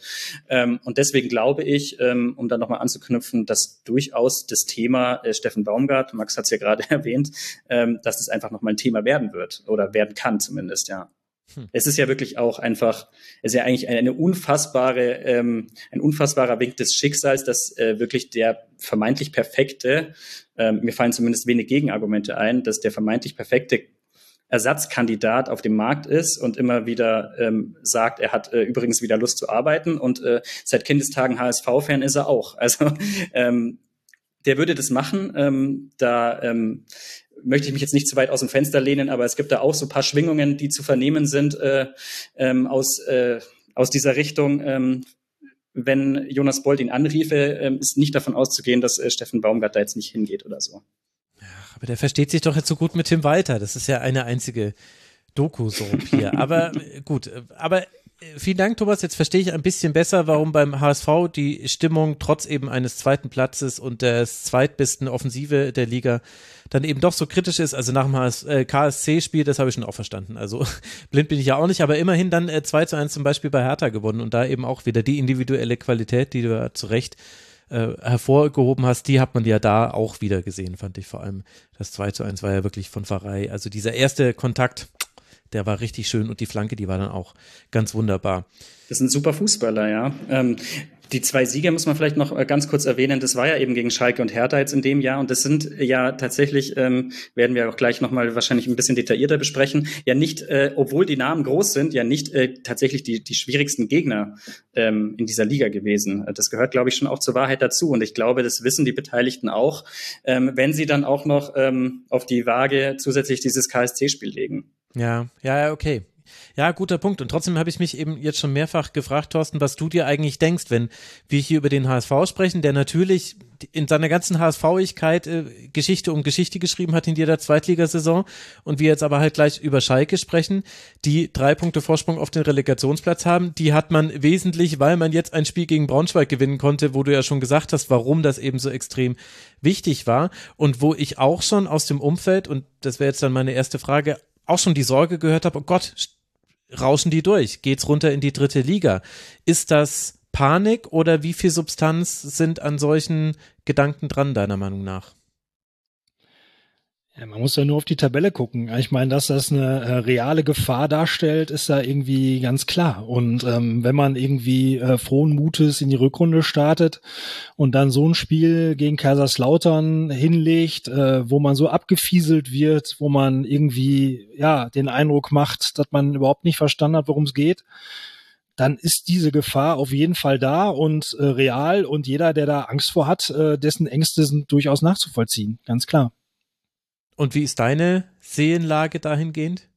Ähm, und deswegen glaube ich, ähm, um da nochmal anzuknüpfen, dass durchaus das Thema äh, Steffen Baumgart, Max hat es ja gerade erwähnt, ähm, dass das einfach nochmal ein Thema werden wird oder werden kann zumindest, ja. Hm. Es ist ja wirklich auch einfach, es ist ja eigentlich eine unfassbare, ähm, ein unfassbarer Wink des Schicksals, dass äh, wirklich der vermeintlich perfekte, ähm, mir fallen zumindest wenig Gegenargumente ein, dass der vermeintlich perfekte Ersatzkandidat auf dem Markt ist und immer wieder ähm, sagt, er hat äh, übrigens wieder Lust zu arbeiten und äh, seit Kindestagen HSV-Fan ist er auch. Also ähm, der würde das machen. Ähm, da ähm, möchte ich mich jetzt nicht zu weit aus dem Fenster lehnen, aber es gibt da auch so ein paar Schwingungen, die zu vernehmen sind äh, ähm, aus, äh, aus dieser Richtung. Ähm, wenn Jonas Bold ihn anriefe, ähm, ist nicht davon auszugehen, dass äh, Steffen Baumgart da jetzt nicht hingeht oder so. Ja, aber der versteht sich doch jetzt so gut mit Tim Walter. Das ist ja eine einzige Doku so hier. Aber äh, gut, äh, aber Vielen Dank, Thomas. Jetzt verstehe ich ein bisschen besser, warum beim HSV die Stimmung trotz eben eines zweiten Platzes und des zweitbesten Offensive der Liga dann eben doch so kritisch ist. Also nach dem äh, KSC-Spiel, das habe ich schon auch verstanden. Also blind bin ich ja auch nicht, aber immerhin dann äh, 2 zu 1 zum Beispiel bei Hertha gewonnen und da eben auch wieder die individuelle Qualität, die du ja zu Recht äh, hervorgehoben hast, die hat man ja da auch wieder gesehen, fand ich vor allem. Das 2 zu 1 war ja wirklich von Pfarrei. Also dieser erste Kontakt, der war richtig schön und die Flanke, die war dann auch ganz wunderbar. Das ein super Fußballer, ja. Ähm, die zwei Siege muss man vielleicht noch äh, ganz kurz erwähnen. Das war ja eben gegen Schalke und Hertha jetzt in dem Jahr. Und das sind ja tatsächlich, ähm, werden wir auch gleich nochmal wahrscheinlich ein bisschen detaillierter besprechen, ja nicht, äh, obwohl die Namen groß sind, ja nicht äh, tatsächlich die, die schwierigsten Gegner ähm, in dieser Liga gewesen. Das gehört, glaube ich, schon auch zur Wahrheit dazu. Und ich glaube, das wissen die Beteiligten auch, ähm, wenn sie dann auch noch ähm, auf die Waage zusätzlich dieses KSC-Spiel legen. Ja, ja, okay. Ja, guter Punkt. Und trotzdem habe ich mich eben jetzt schon mehrfach gefragt, Thorsten, was du dir eigentlich denkst, wenn wir hier über den HSV sprechen, der natürlich in seiner ganzen HSV-Igkeit äh, Geschichte um Geschichte geschrieben hat in jeder Zweitligasaison und wir jetzt aber halt gleich über Schalke sprechen, die drei Punkte Vorsprung auf den Relegationsplatz haben, die hat man wesentlich, weil man jetzt ein Spiel gegen Braunschweig gewinnen konnte, wo du ja schon gesagt hast, warum das eben so extrem wichtig war und wo ich auch schon aus dem Umfeld, und das wäre jetzt dann meine erste Frage, auch schon die Sorge gehört habe, oh Gott, rauschen die durch? Geht's runter in die dritte Liga? Ist das Panik oder wie viel Substanz sind an solchen Gedanken dran, deiner Meinung nach? Ja, man muss ja nur auf die Tabelle gucken. Ich meine, dass das eine äh, reale Gefahr darstellt, ist da irgendwie ganz klar. Und ähm, wenn man irgendwie äh, frohen Mutes in die Rückrunde startet und dann so ein Spiel gegen Kaiserslautern hinlegt, äh, wo man so abgefieselt wird, wo man irgendwie ja den Eindruck macht, dass man überhaupt nicht verstanden hat, worum es geht, dann ist diese Gefahr auf jeden Fall da und äh, real und jeder, der da Angst vor hat, äh, dessen Ängste sind durchaus nachzuvollziehen, ganz klar. Und wie ist deine Seelenlage dahingehend?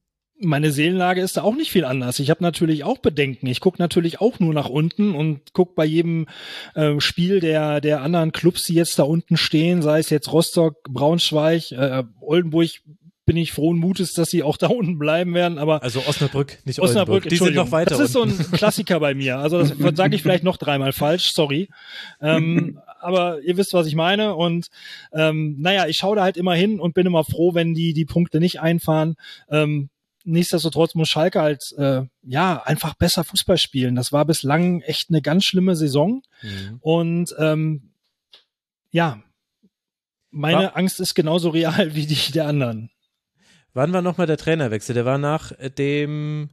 meine Seelenlage ist da auch nicht viel anders. Ich habe natürlich auch Bedenken. Ich gucke natürlich auch nur nach unten und gucke bei jedem äh, Spiel der, der anderen Clubs, die jetzt da unten stehen, sei es jetzt Rostock, Braunschweig, äh, Oldenburg, bin ich frohen Mutes, dass sie auch da unten bleiben werden. Aber also Osnabrück, nicht Osnabrück. Oldenburg. Die sind noch weiter. Das ist so ein Klassiker bei mir. Also das sage ich vielleicht noch dreimal falsch. Sorry. Ähm, aber ihr wisst, was ich meine. Und ähm, naja, ich schaue da halt immer hin und bin immer froh, wenn die die Punkte nicht einfahren. Ähm, nichtsdestotrotz muss Schalke halt äh, ja einfach besser Fußball spielen. Das war bislang echt eine ganz schlimme Saison. Mhm. Und ähm, ja, meine war Angst ist genauso real wie die der anderen. Wann war nochmal der Trainerwechsel? Der war nach dem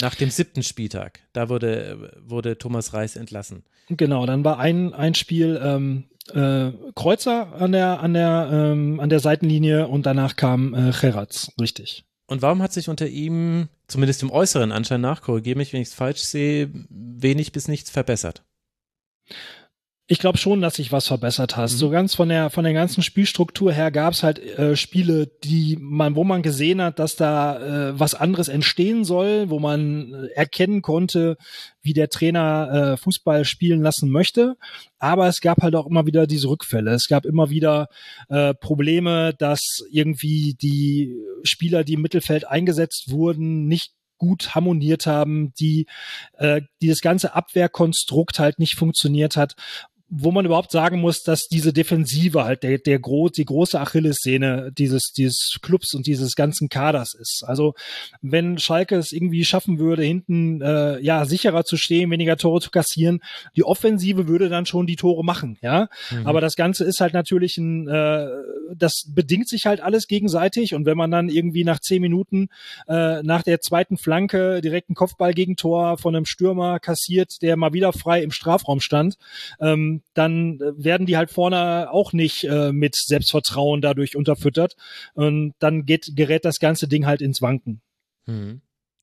nach dem siebten Spieltag. Da wurde, wurde Thomas Reis entlassen. Genau, dann war ein, ein Spiel ähm, äh, Kreuzer an der, an, der, ähm, an der Seitenlinie und danach kam äh, Geratz, richtig. Und warum hat sich unter ihm, zumindest im äußeren Anschein nach, korrigiere mich, wenn ich es falsch sehe, wenig bis nichts verbessert? Ich glaube schon, dass sich was verbessert hast. Mhm. So ganz von der von der ganzen Spielstruktur her gab es halt äh, Spiele, die man, wo man gesehen hat, dass da äh, was anderes entstehen soll, wo man äh, erkennen konnte, wie der Trainer äh, Fußball spielen lassen möchte. Aber es gab halt auch immer wieder diese Rückfälle. Es gab immer wieder äh, Probleme, dass irgendwie die Spieler, die im Mittelfeld eingesetzt wurden, nicht gut harmoniert haben, die, äh, die das ganze Abwehrkonstrukt halt nicht funktioniert hat wo man überhaupt sagen muss, dass diese Defensive halt der, der groß, die große Achillessehne dieses, dieses Clubs und dieses ganzen Kaders ist. Also wenn Schalke es irgendwie schaffen würde, hinten äh, ja sicherer zu stehen, weniger Tore zu kassieren, die Offensive würde dann schon die Tore machen, ja. Mhm. Aber das Ganze ist halt natürlich ein, äh, das bedingt sich halt alles gegenseitig und wenn man dann irgendwie nach zehn Minuten äh, nach der zweiten Flanke direkt einen Kopfball-Gegentor von einem Stürmer kassiert, der mal wieder frei im Strafraum stand, ähm, dann äh, werden die halt vorne auch nicht äh, mit Selbstvertrauen dadurch unterfüttert. Und dann geht, gerät das ganze Ding halt ins Wanken. Hm.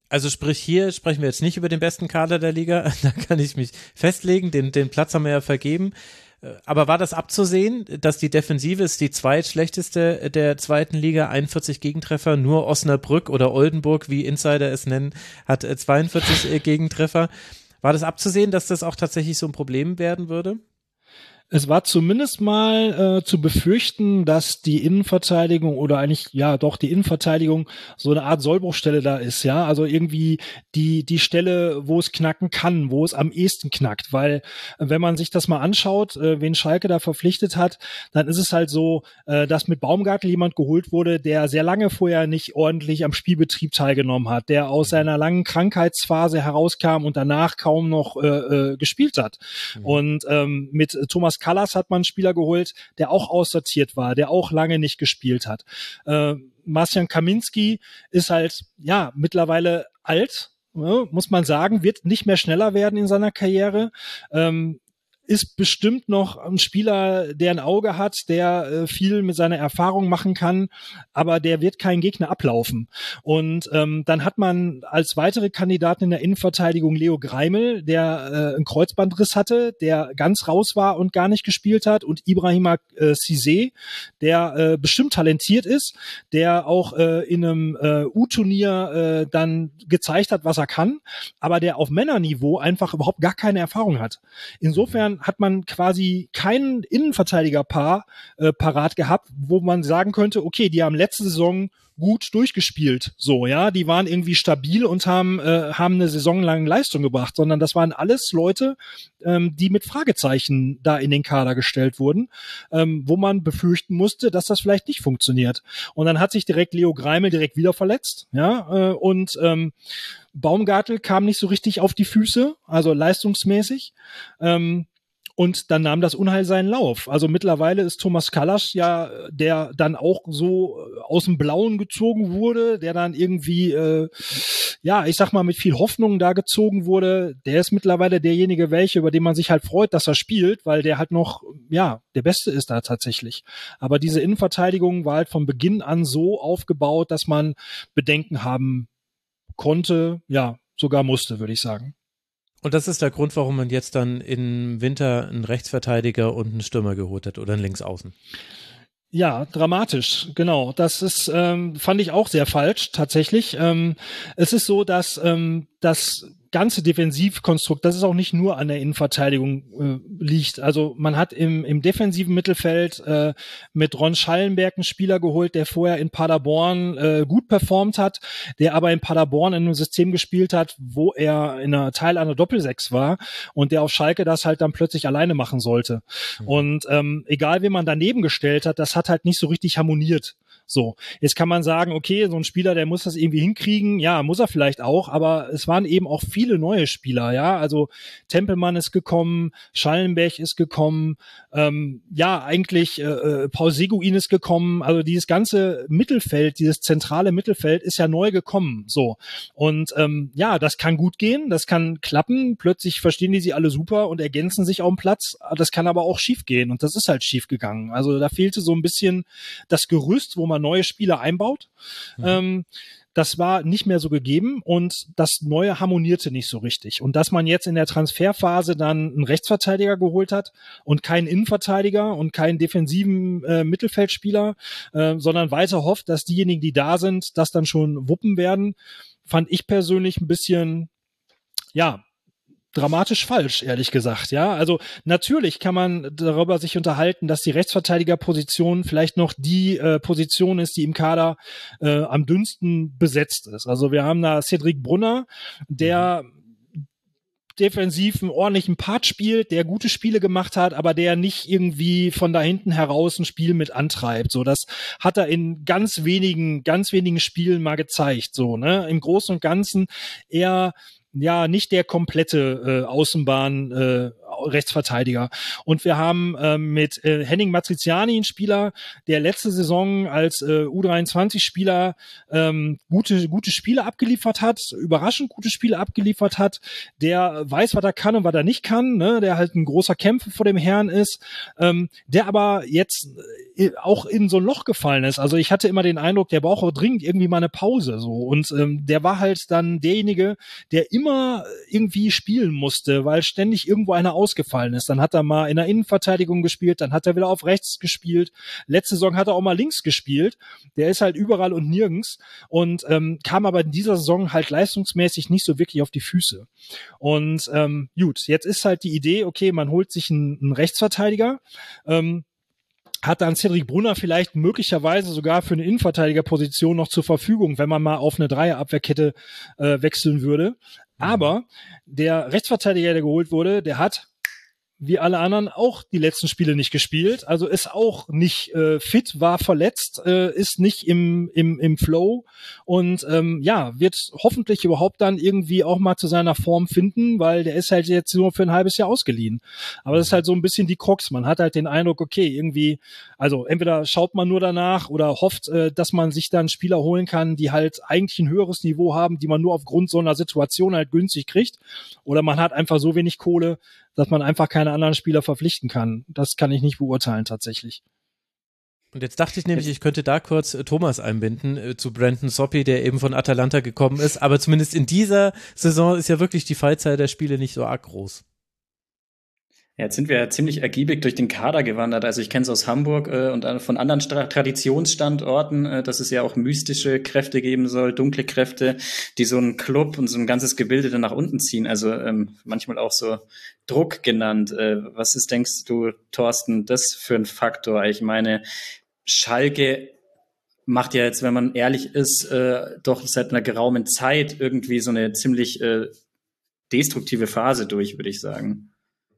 Also sprich, hier sprechen wir jetzt nicht über den besten Kader der Liga, da kann ich mich festlegen, den, den Platz haben wir ja vergeben. Äh, aber war das abzusehen, dass die Defensive ist die zweitschlechteste der zweiten Liga, 41 Gegentreffer, nur Osnabrück oder Oldenburg, wie Insider es nennen, hat 42 Gegentreffer. War das abzusehen, dass das auch tatsächlich so ein Problem werden würde? Es war zumindest mal äh, zu befürchten, dass die Innenverteidigung oder eigentlich ja doch die Innenverteidigung so eine Art Sollbruchstelle da ist, ja, also irgendwie die die Stelle, wo es knacken kann, wo es am ehesten knackt, weil wenn man sich das mal anschaut, äh, wen Schalke da verpflichtet hat, dann ist es halt so, äh, dass mit Baumgartel jemand geholt wurde, der sehr lange vorher nicht ordentlich am Spielbetrieb teilgenommen hat, der aus seiner langen Krankheitsphase herauskam und danach kaum noch äh, äh, gespielt hat. Mhm. Und ähm, mit Thomas Thomas Callas hat man einen Spieler geholt, der auch aussortiert war, der auch lange nicht gespielt hat. Äh, Marcian Kaminski ist halt, ja, mittlerweile alt, ne, muss man sagen, wird nicht mehr schneller werden in seiner Karriere. Ähm, ist bestimmt noch ein Spieler, der ein Auge hat, der äh, viel mit seiner Erfahrung machen kann, aber der wird keinen Gegner ablaufen. Und ähm, dann hat man als weitere Kandidaten in der Innenverteidigung Leo Greimel, der äh, einen Kreuzbandriss hatte, der ganz raus war und gar nicht gespielt hat, und Ibrahima äh, Cizé, der äh, bestimmt talentiert ist, der auch äh, in einem äh, U-Turnier äh, dann gezeigt hat, was er kann, aber der auf Männerniveau einfach überhaupt gar keine Erfahrung hat. Insofern hat man quasi kein Innenverteidigerpaar äh, parat gehabt, wo man sagen könnte, okay, die haben letzte Saison gut durchgespielt, so ja, die waren irgendwie stabil und haben äh, haben eine saisonlange Leistung gebracht, sondern das waren alles Leute, ähm, die mit Fragezeichen da in den Kader gestellt wurden, ähm, wo man befürchten musste, dass das vielleicht nicht funktioniert. Und dann hat sich direkt Leo Greimel direkt wieder verletzt, ja, äh, und ähm, Baumgartel kam nicht so richtig auf die Füße, also leistungsmäßig. Ähm, und dann nahm das Unheil seinen Lauf. Also mittlerweile ist Thomas Kalasch ja, der dann auch so äh, aus dem Blauen gezogen wurde, der dann irgendwie, äh, ja, ich sag mal, mit viel Hoffnung da gezogen wurde. Der ist mittlerweile derjenige, welche, über den man sich halt freut, dass er spielt, weil der halt noch, ja, der Beste ist da tatsächlich. Aber diese Innenverteidigung war halt von Beginn an so aufgebaut, dass man Bedenken haben konnte, ja, sogar musste, würde ich sagen. Und das ist der Grund, warum man jetzt dann im Winter einen Rechtsverteidiger und einen Stürmer geholt hat oder einen Linksaußen. Ja, dramatisch, genau. Das ist, ähm, fand ich auch sehr falsch, tatsächlich. Ähm, es ist so, dass ähm, das ganze Defensivkonstrukt, das ist auch nicht nur an der Innenverteidigung äh, liegt. Also man hat im, im defensiven Mittelfeld äh, mit Ron Schallenberg einen Spieler geholt, der vorher in Paderborn äh, gut performt hat, der aber in Paderborn in einem System gespielt hat, wo er in einer Teil einer Doppelsechs war und der auf Schalke das halt dann plötzlich alleine machen sollte. Mhm. Und ähm, egal, wie man daneben gestellt hat, das hat halt nicht so richtig harmoniert. So, jetzt kann man sagen, okay, so ein Spieler, der muss das irgendwie hinkriegen. Ja, muss er vielleicht auch, aber es waren eben auch viele neue Spieler, ja. Also Tempelmann ist gekommen, Schallenberg ist gekommen, ähm, ja, eigentlich äh, äh, Paul Seguin ist gekommen. Also dieses ganze Mittelfeld, dieses zentrale Mittelfeld ist ja neu gekommen. So. Und ähm, ja, das kann gut gehen, das kann klappen. Plötzlich verstehen die sie alle super und ergänzen sich auf dem Platz. Das kann aber auch schief gehen und das ist halt schief gegangen. Also da fehlte so ein bisschen das Gerüst, wo man man neue Spieler einbaut. Mhm. Ähm, das war nicht mehr so gegeben und das Neue harmonierte nicht so richtig. Und dass man jetzt in der Transferphase dann einen Rechtsverteidiger geholt hat und keinen Innenverteidiger und keinen defensiven äh, Mittelfeldspieler, äh, sondern weiter hofft, dass diejenigen, die da sind, das dann schon wuppen werden, fand ich persönlich ein bisschen, ja, dramatisch falsch, ehrlich gesagt. Ja, also natürlich kann man darüber sich unterhalten, dass die Rechtsverteidigerposition vielleicht noch die äh, Position ist, die im Kader äh, am dünnsten besetzt ist. Also wir haben da Cedric Brunner, der defensiv einen ordentlichen Part spielt, der gute Spiele gemacht hat, aber der nicht irgendwie von da hinten heraus ein Spiel mit antreibt. So, das hat er in ganz wenigen, ganz wenigen Spielen mal gezeigt. So, ne? Im Großen und Ganzen eher ja nicht der komplette äh, Außenbahn äh, Rechtsverteidiger. Und wir haben äh, mit äh, Henning Matriziani einen Spieler, der letzte Saison als äh, U23-Spieler ähm, gute, gute Spiele abgeliefert hat, überraschend gute Spiele abgeliefert hat, der weiß, was er kann und was er nicht kann, ne? der halt ein großer Kämpfer vor dem Herrn ist, ähm, der aber jetzt äh, auch in so ein Loch gefallen ist. Also ich hatte immer den Eindruck, der braucht auch dringend irgendwie mal eine Pause so. Und ähm, der war halt dann derjenige, der immer irgendwie spielen musste, weil ständig irgendwo einer ausgefallen ist. Dann hat er mal in der Innenverteidigung gespielt, dann hat er wieder auf rechts gespielt. Letzte Saison hat er auch mal links gespielt. Der ist halt überall und nirgends und ähm, kam aber in dieser Saison halt leistungsmäßig nicht so wirklich auf die Füße. Und ähm, gut, jetzt ist halt die Idee, okay, man holt sich einen, einen Rechtsverteidiger. Ähm, hat dann Cedric Brunner vielleicht möglicherweise sogar für eine Innenverteidigerposition noch zur Verfügung, wenn man mal auf eine Dreierabwehrkette äh, wechseln würde. Aber der Rechtsverteidiger, der geholt wurde, der hat wie alle anderen auch die letzten Spiele nicht gespielt, also ist auch nicht äh, fit, war verletzt, äh, ist nicht im, im, im Flow und ähm, ja, wird hoffentlich überhaupt dann irgendwie auch mal zu seiner Form finden, weil der ist halt jetzt nur für ein halbes Jahr ausgeliehen. Aber das ist halt so ein bisschen die Krux. Man hat halt den Eindruck, okay, irgendwie, also entweder schaut man nur danach oder hofft, äh, dass man sich dann Spieler holen kann, die halt eigentlich ein höheres Niveau haben, die man nur aufgrund so einer Situation halt günstig kriegt, oder man hat einfach so wenig Kohle, dass man einfach keine anderen Spieler verpflichten kann. Das kann ich nicht beurteilen tatsächlich. Und jetzt dachte ich nämlich, ich könnte da kurz äh, Thomas einbinden äh, zu Brandon Soppy, der eben von Atalanta gekommen ist. Aber zumindest in dieser Saison ist ja wirklich die Fallzeit der Spiele nicht so arg groß. Jetzt sind wir ja ziemlich ergiebig durch den Kader gewandert. Also ich kenne es aus Hamburg äh, und von anderen Stra Traditionsstandorten, äh, dass es ja auch mystische Kräfte geben soll, dunkle Kräfte, die so einen Club und so ein ganzes Gebilde dann nach unten ziehen. Also ähm, manchmal auch so Druck genannt. Äh, was ist, denkst du, Thorsten, das für ein Faktor? Ich meine, Schalke macht ja jetzt, wenn man ehrlich ist, äh, doch seit einer geraumen Zeit irgendwie so eine ziemlich äh, destruktive Phase durch, würde ich sagen.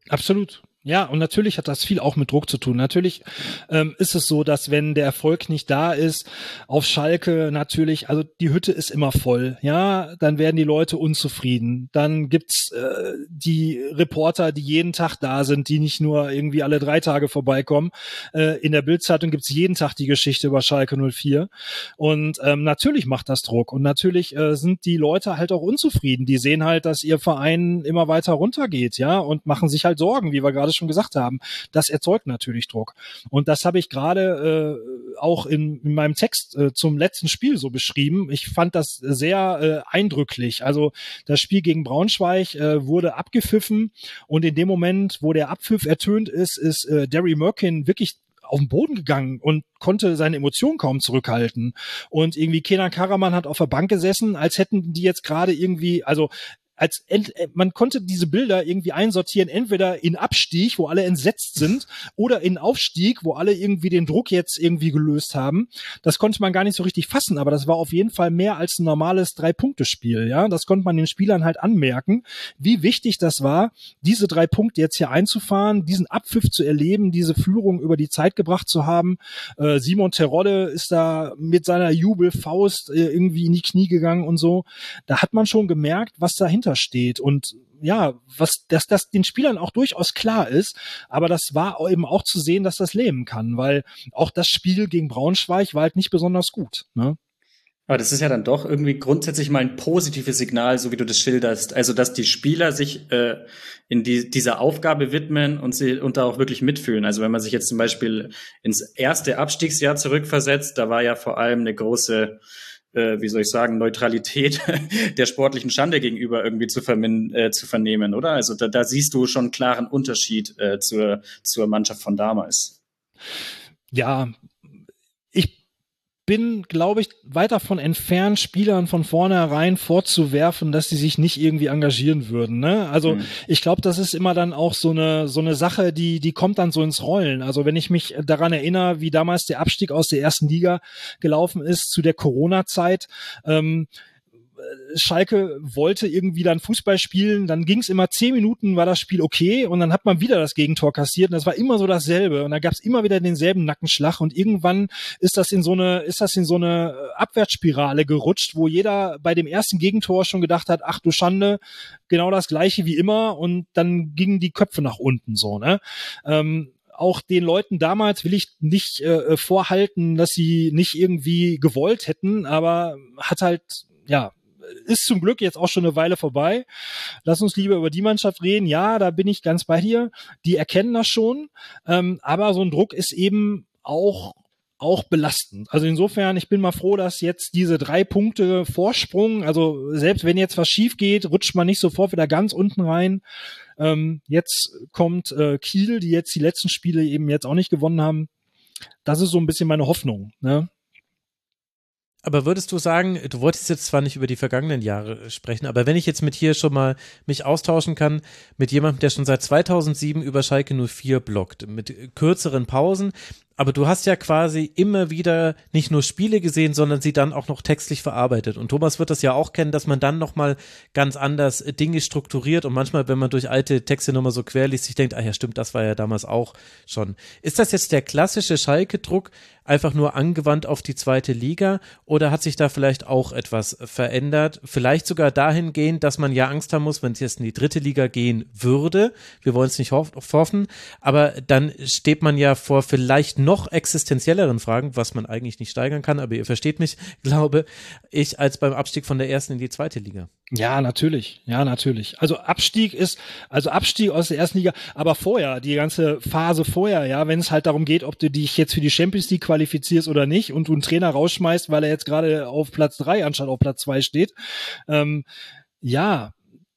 Absolut. Ja, und natürlich hat das viel auch mit Druck zu tun. Natürlich ähm, ist es so, dass wenn der Erfolg nicht da ist, auf Schalke natürlich, also die Hütte ist immer voll, ja, dann werden die Leute unzufrieden. Dann gibt's äh, die Reporter, die jeden Tag da sind, die nicht nur irgendwie alle drei Tage vorbeikommen. Äh, in der Bildzeitung gibt's jeden Tag die Geschichte über Schalke 04. Und ähm, natürlich macht das Druck. Und natürlich äh, sind die Leute halt auch unzufrieden. Die sehen halt, dass ihr Verein immer weiter runtergeht, ja, und machen sich halt Sorgen, wie wir gerade schon gesagt haben, das erzeugt natürlich Druck. Und das habe ich gerade äh, auch in, in meinem Text äh, zum letzten Spiel so beschrieben. Ich fand das sehr äh, eindrücklich. Also das Spiel gegen Braunschweig äh, wurde abgepfiffen und in dem Moment, wo der Abpfiff ertönt ist, ist äh, Derry Merkin wirklich auf den Boden gegangen und konnte seine Emotionen kaum zurückhalten. Und irgendwie Kenan Karaman hat auf der Bank gesessen, als hätten die jetzt gerade irgendwie, also als ent, äh, man konnte diese Bilder irgendwie einsortieren, entweder in Abstieg, wo alle entsetzt sind, oder in Aufstieg, wo alle irgendwie den Druck jetzt irgendwie gelöst haben. Das konnte man gar nicht so richtig fassen, aber das war auf jeden Fall mehr als ein normales Drei-Punkte-Spiel. Ja, das konnte man den Spielern halt anmerken, wie wichtig das war, diese drei Punkte jetzt hier einzufahren, diesen Abpfiff zu erleben, diese Führung über die Zeit gebracht zu haben. Äh, Simon Terodde ist da mit seiner Jubelfaust äh, irgendwie in die Knie gegangen und so. Da hat man schon gemerkt, was dahinter dahinter steht und ja, was, dass das den Spielern auch durchaus klar ist, aber das war eben auch zu sehen, dass das leben kann, weil auch das Spiel gegen Braunschweig war halt nicht besonders gut. Ne? Aber das ist ja dann doch irgendwie grundsätzlich mal ein positives Signal, so wie du das schilderst. Also, dass die Spieler sich äh, in die, dieser Aufgabe widmen und sie und da auch wirklich mitfühlen. Also, wenn man sich jetzt zum Beispiel ins erste Abstiegsjahr zurückversetzt, da war ja vor allem eine große äh, wie soll ich sagen, Neutralität der sportlichen Schande gegenüber irgendwie zu, vermin äh, zu vernehmen, oder? Also da, da siehst du schon einen klaren Unterschied äh, zur, zur Mannschaft von damals. Ja, bin, glaube ich, weit davon entfernt, Spielern von vornherein vorzuwerfen, dass sie sich nicht irgendwie engagieren würden. Ne? Also mhm. ich glaube, das ist immer dann auch so eine so eine Sache, die die kommt dann so ins Rollen. Also wenn ich mich daran erinnere, wie damals der Abstieg aus der ersten Liga gelaufen ist zu der Corona-Zeit. Ähm, Schalke wollte irgendwie dann Fußball spielen, dann ging es immer zehn Minuten, war das Spiel okay und dann hat man wieder das Gegentor kassiert und das war immer so dasselbe und da gab es immer wieder denselben Nackenschlag und irgendwann ist das in so eine, ist das in so eine Abwärtsspirale gerutscht, wo jeder bei dem ersten Gegentor schon gedacht hat, ach du Schande, genau das gleiche wie immer und dann gingen die Köpfe nach unten so, ne? Ähm, auch den Leuten damals will ich nicht äh, vorhalten, dass sie nicht irgendwie gewollt hätten, aber hat halt, ja, ist zum Glück jetzt auch schon eine Weile vorbei. Lass uns lieber über die Mannschaft reden. Ja, da bin ich ganz bei dir. Die erkennen das schon. Ähm, aber so ein Druck ist eben auch auch belastend. Also insofern, ich bin mal froh, dass jetzt diese drei Punkte Vorsprung, also selbst wenn jetzt was schief geht, rutscht man nicht sofort wieder ganz unten rein. Ähm, jetzt kommt äh, Kiel, die jetzt die letzten Spiele eben jetzt auch nicht gewonnen haben. Das ist so ein bisschen meine Hoffnung. Ne? Aber würdest du sagen, du wolltest jetzt zwar nicht über die vergangenen Jahre sprechen, aber wenn ich jetzt mit hier schon mal mich austauschen kann, mit jemandem, der schon seit 2007 über Schalke 04 bloggt, mit kürzeren Pausen, aber du hast ja quasi immer wieder nicht nur Spiele gesehen, sondern sie dann auch noch textlich verarbeitet. Und Thomas wird das ja auch kennen, dass man dann nochmal ganz anders Dinge strukturiert und manchmal, wenn man durch alte Texte nochmal so quer liest, sich denkt, ah ja, stimmt, das war ja damals auch schon. Ist das jetzt der klassische Schalke-Druck, einfach nur angewandt auf die zweite Liga oder hat sich da vielleicht auch etwas verändert? Vielleicht sogar dahingehend, dass man ja Angst haben muss, wenn es jetzt in die dritte Liga gehen würde. Wir wollen es nicht hoffen, aber dann steht man ja vor vielleicht noch existenzielleren Fragen, was man eigentlich nicht steigern kann, aber ihr versteht mich, glaube ich, als beim Abstieg von der ersten in die zweite Liga. Ja, natürlich. Ja, natürlich. Also Abstieg ist, also Abstieg aus der ersten Liga, aber vorher, die ganze Phase vorher, ja, wenn es halt darum geht, ob du dich jetzt für die Champions League qualifizierst oder nicht und du einen Trainer rausschmeißt, weil er jetzt gerade auf Platz drei anstatt auf Platz zwei steht. Ähm, ja,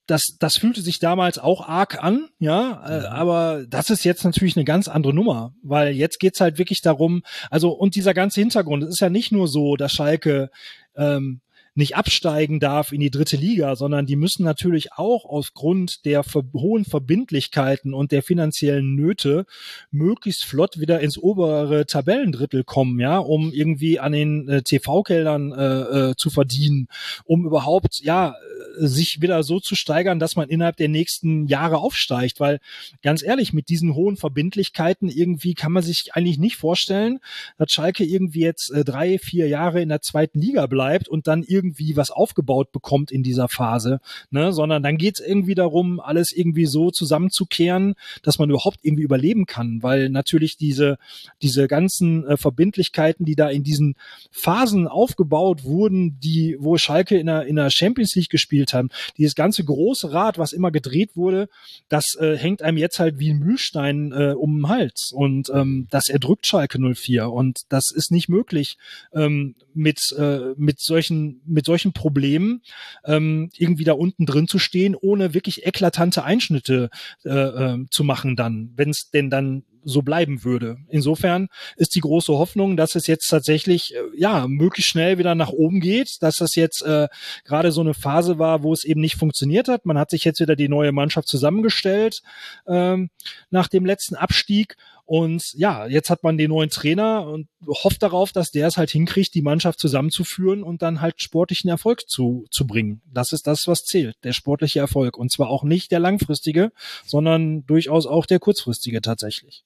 das, das fühlte sich damals auch arg an, ja, äh, aber das ist jetzt natürlich eine ganz andere Nummer, weil jetzt geht's halt wirklich darum, also und dieser ganze Hintergrund, es ist ja nicht nur so, dass Schalke ähm, nicht absteigen darf in die dritte Liga, sondern die müssen natürlich auch aus Grund der hohen Verbindlichkeiten und der finanziellen Nöte möglichst flott wieder ins obere Tabellendrittel kommen, ja, um irgendwie an den äh, TV-Geldern äh, äh, zu verdienen, um überhaupt, ja, sich wieder so zu steigern, dass man innerhalb der nächsten Jahre aufsteigt, weil ganz ehrlich, mit diesen hohen Verbindlichkeiten irgendwie kann man sich eigentlich nicht vorstellen, dass Schalke irgendwie jetzt äh, drei, vier Jahre in der zweiten Liga bleibt und dann irgendwie irgendwie was aufgebaut bekommt in dieser Phase, ne, sondern dann geht es irgendwie darum, alles irgendwie so zusammenzukehren, dass man überhaupt irgendwie überleben kann, weil natürlich diese, diese ganzen äh, Verbindlichkeiten, die da in diesen Phasen aufgebaut wurden, die, wo Schalke in der, in der Champions League gespielt haben, dieses ganze große Rad, was immer gedreht wurde, das äh, hängt einem jetzt halt wie ein Mühlstein äh, um den Hals. Und ähm, das erdrückt Schalke 04 und das ist nicht möglich ähm, mit, äh, mit solchen mit solchen Problemen ähm, irgendwie da unten drin zu stehen, ohne wirklich eklatante Einschnitte äh, äh, zu machen dann, wenn es denn dann so bleiben würde. Insofern ist die große Hoffnung, dass es jetzt tatsächlich äh, ja möglichst schnell wieder nach oben geht, dass das jetzt äh, gerade so eine Phase war, wo es eben nicht funktioniert hat. Man hat sich jetzt wieder die neue Mannschaft zusammengestellt ähm, nach dem letzten Abstieg und ja, jetzt hat man den neuen Trainer und hofft darauf, dass der es halt hinkriegt, die Mannschaft zusammenzuführen und dann halt sportlichen Erfolg zu, zu bringen. Das ist das, was zählt, der sportliche Erfolg. Und zwar auch nicht der langfristige, sondern durchaus auch der kurzfristige tatsächlich.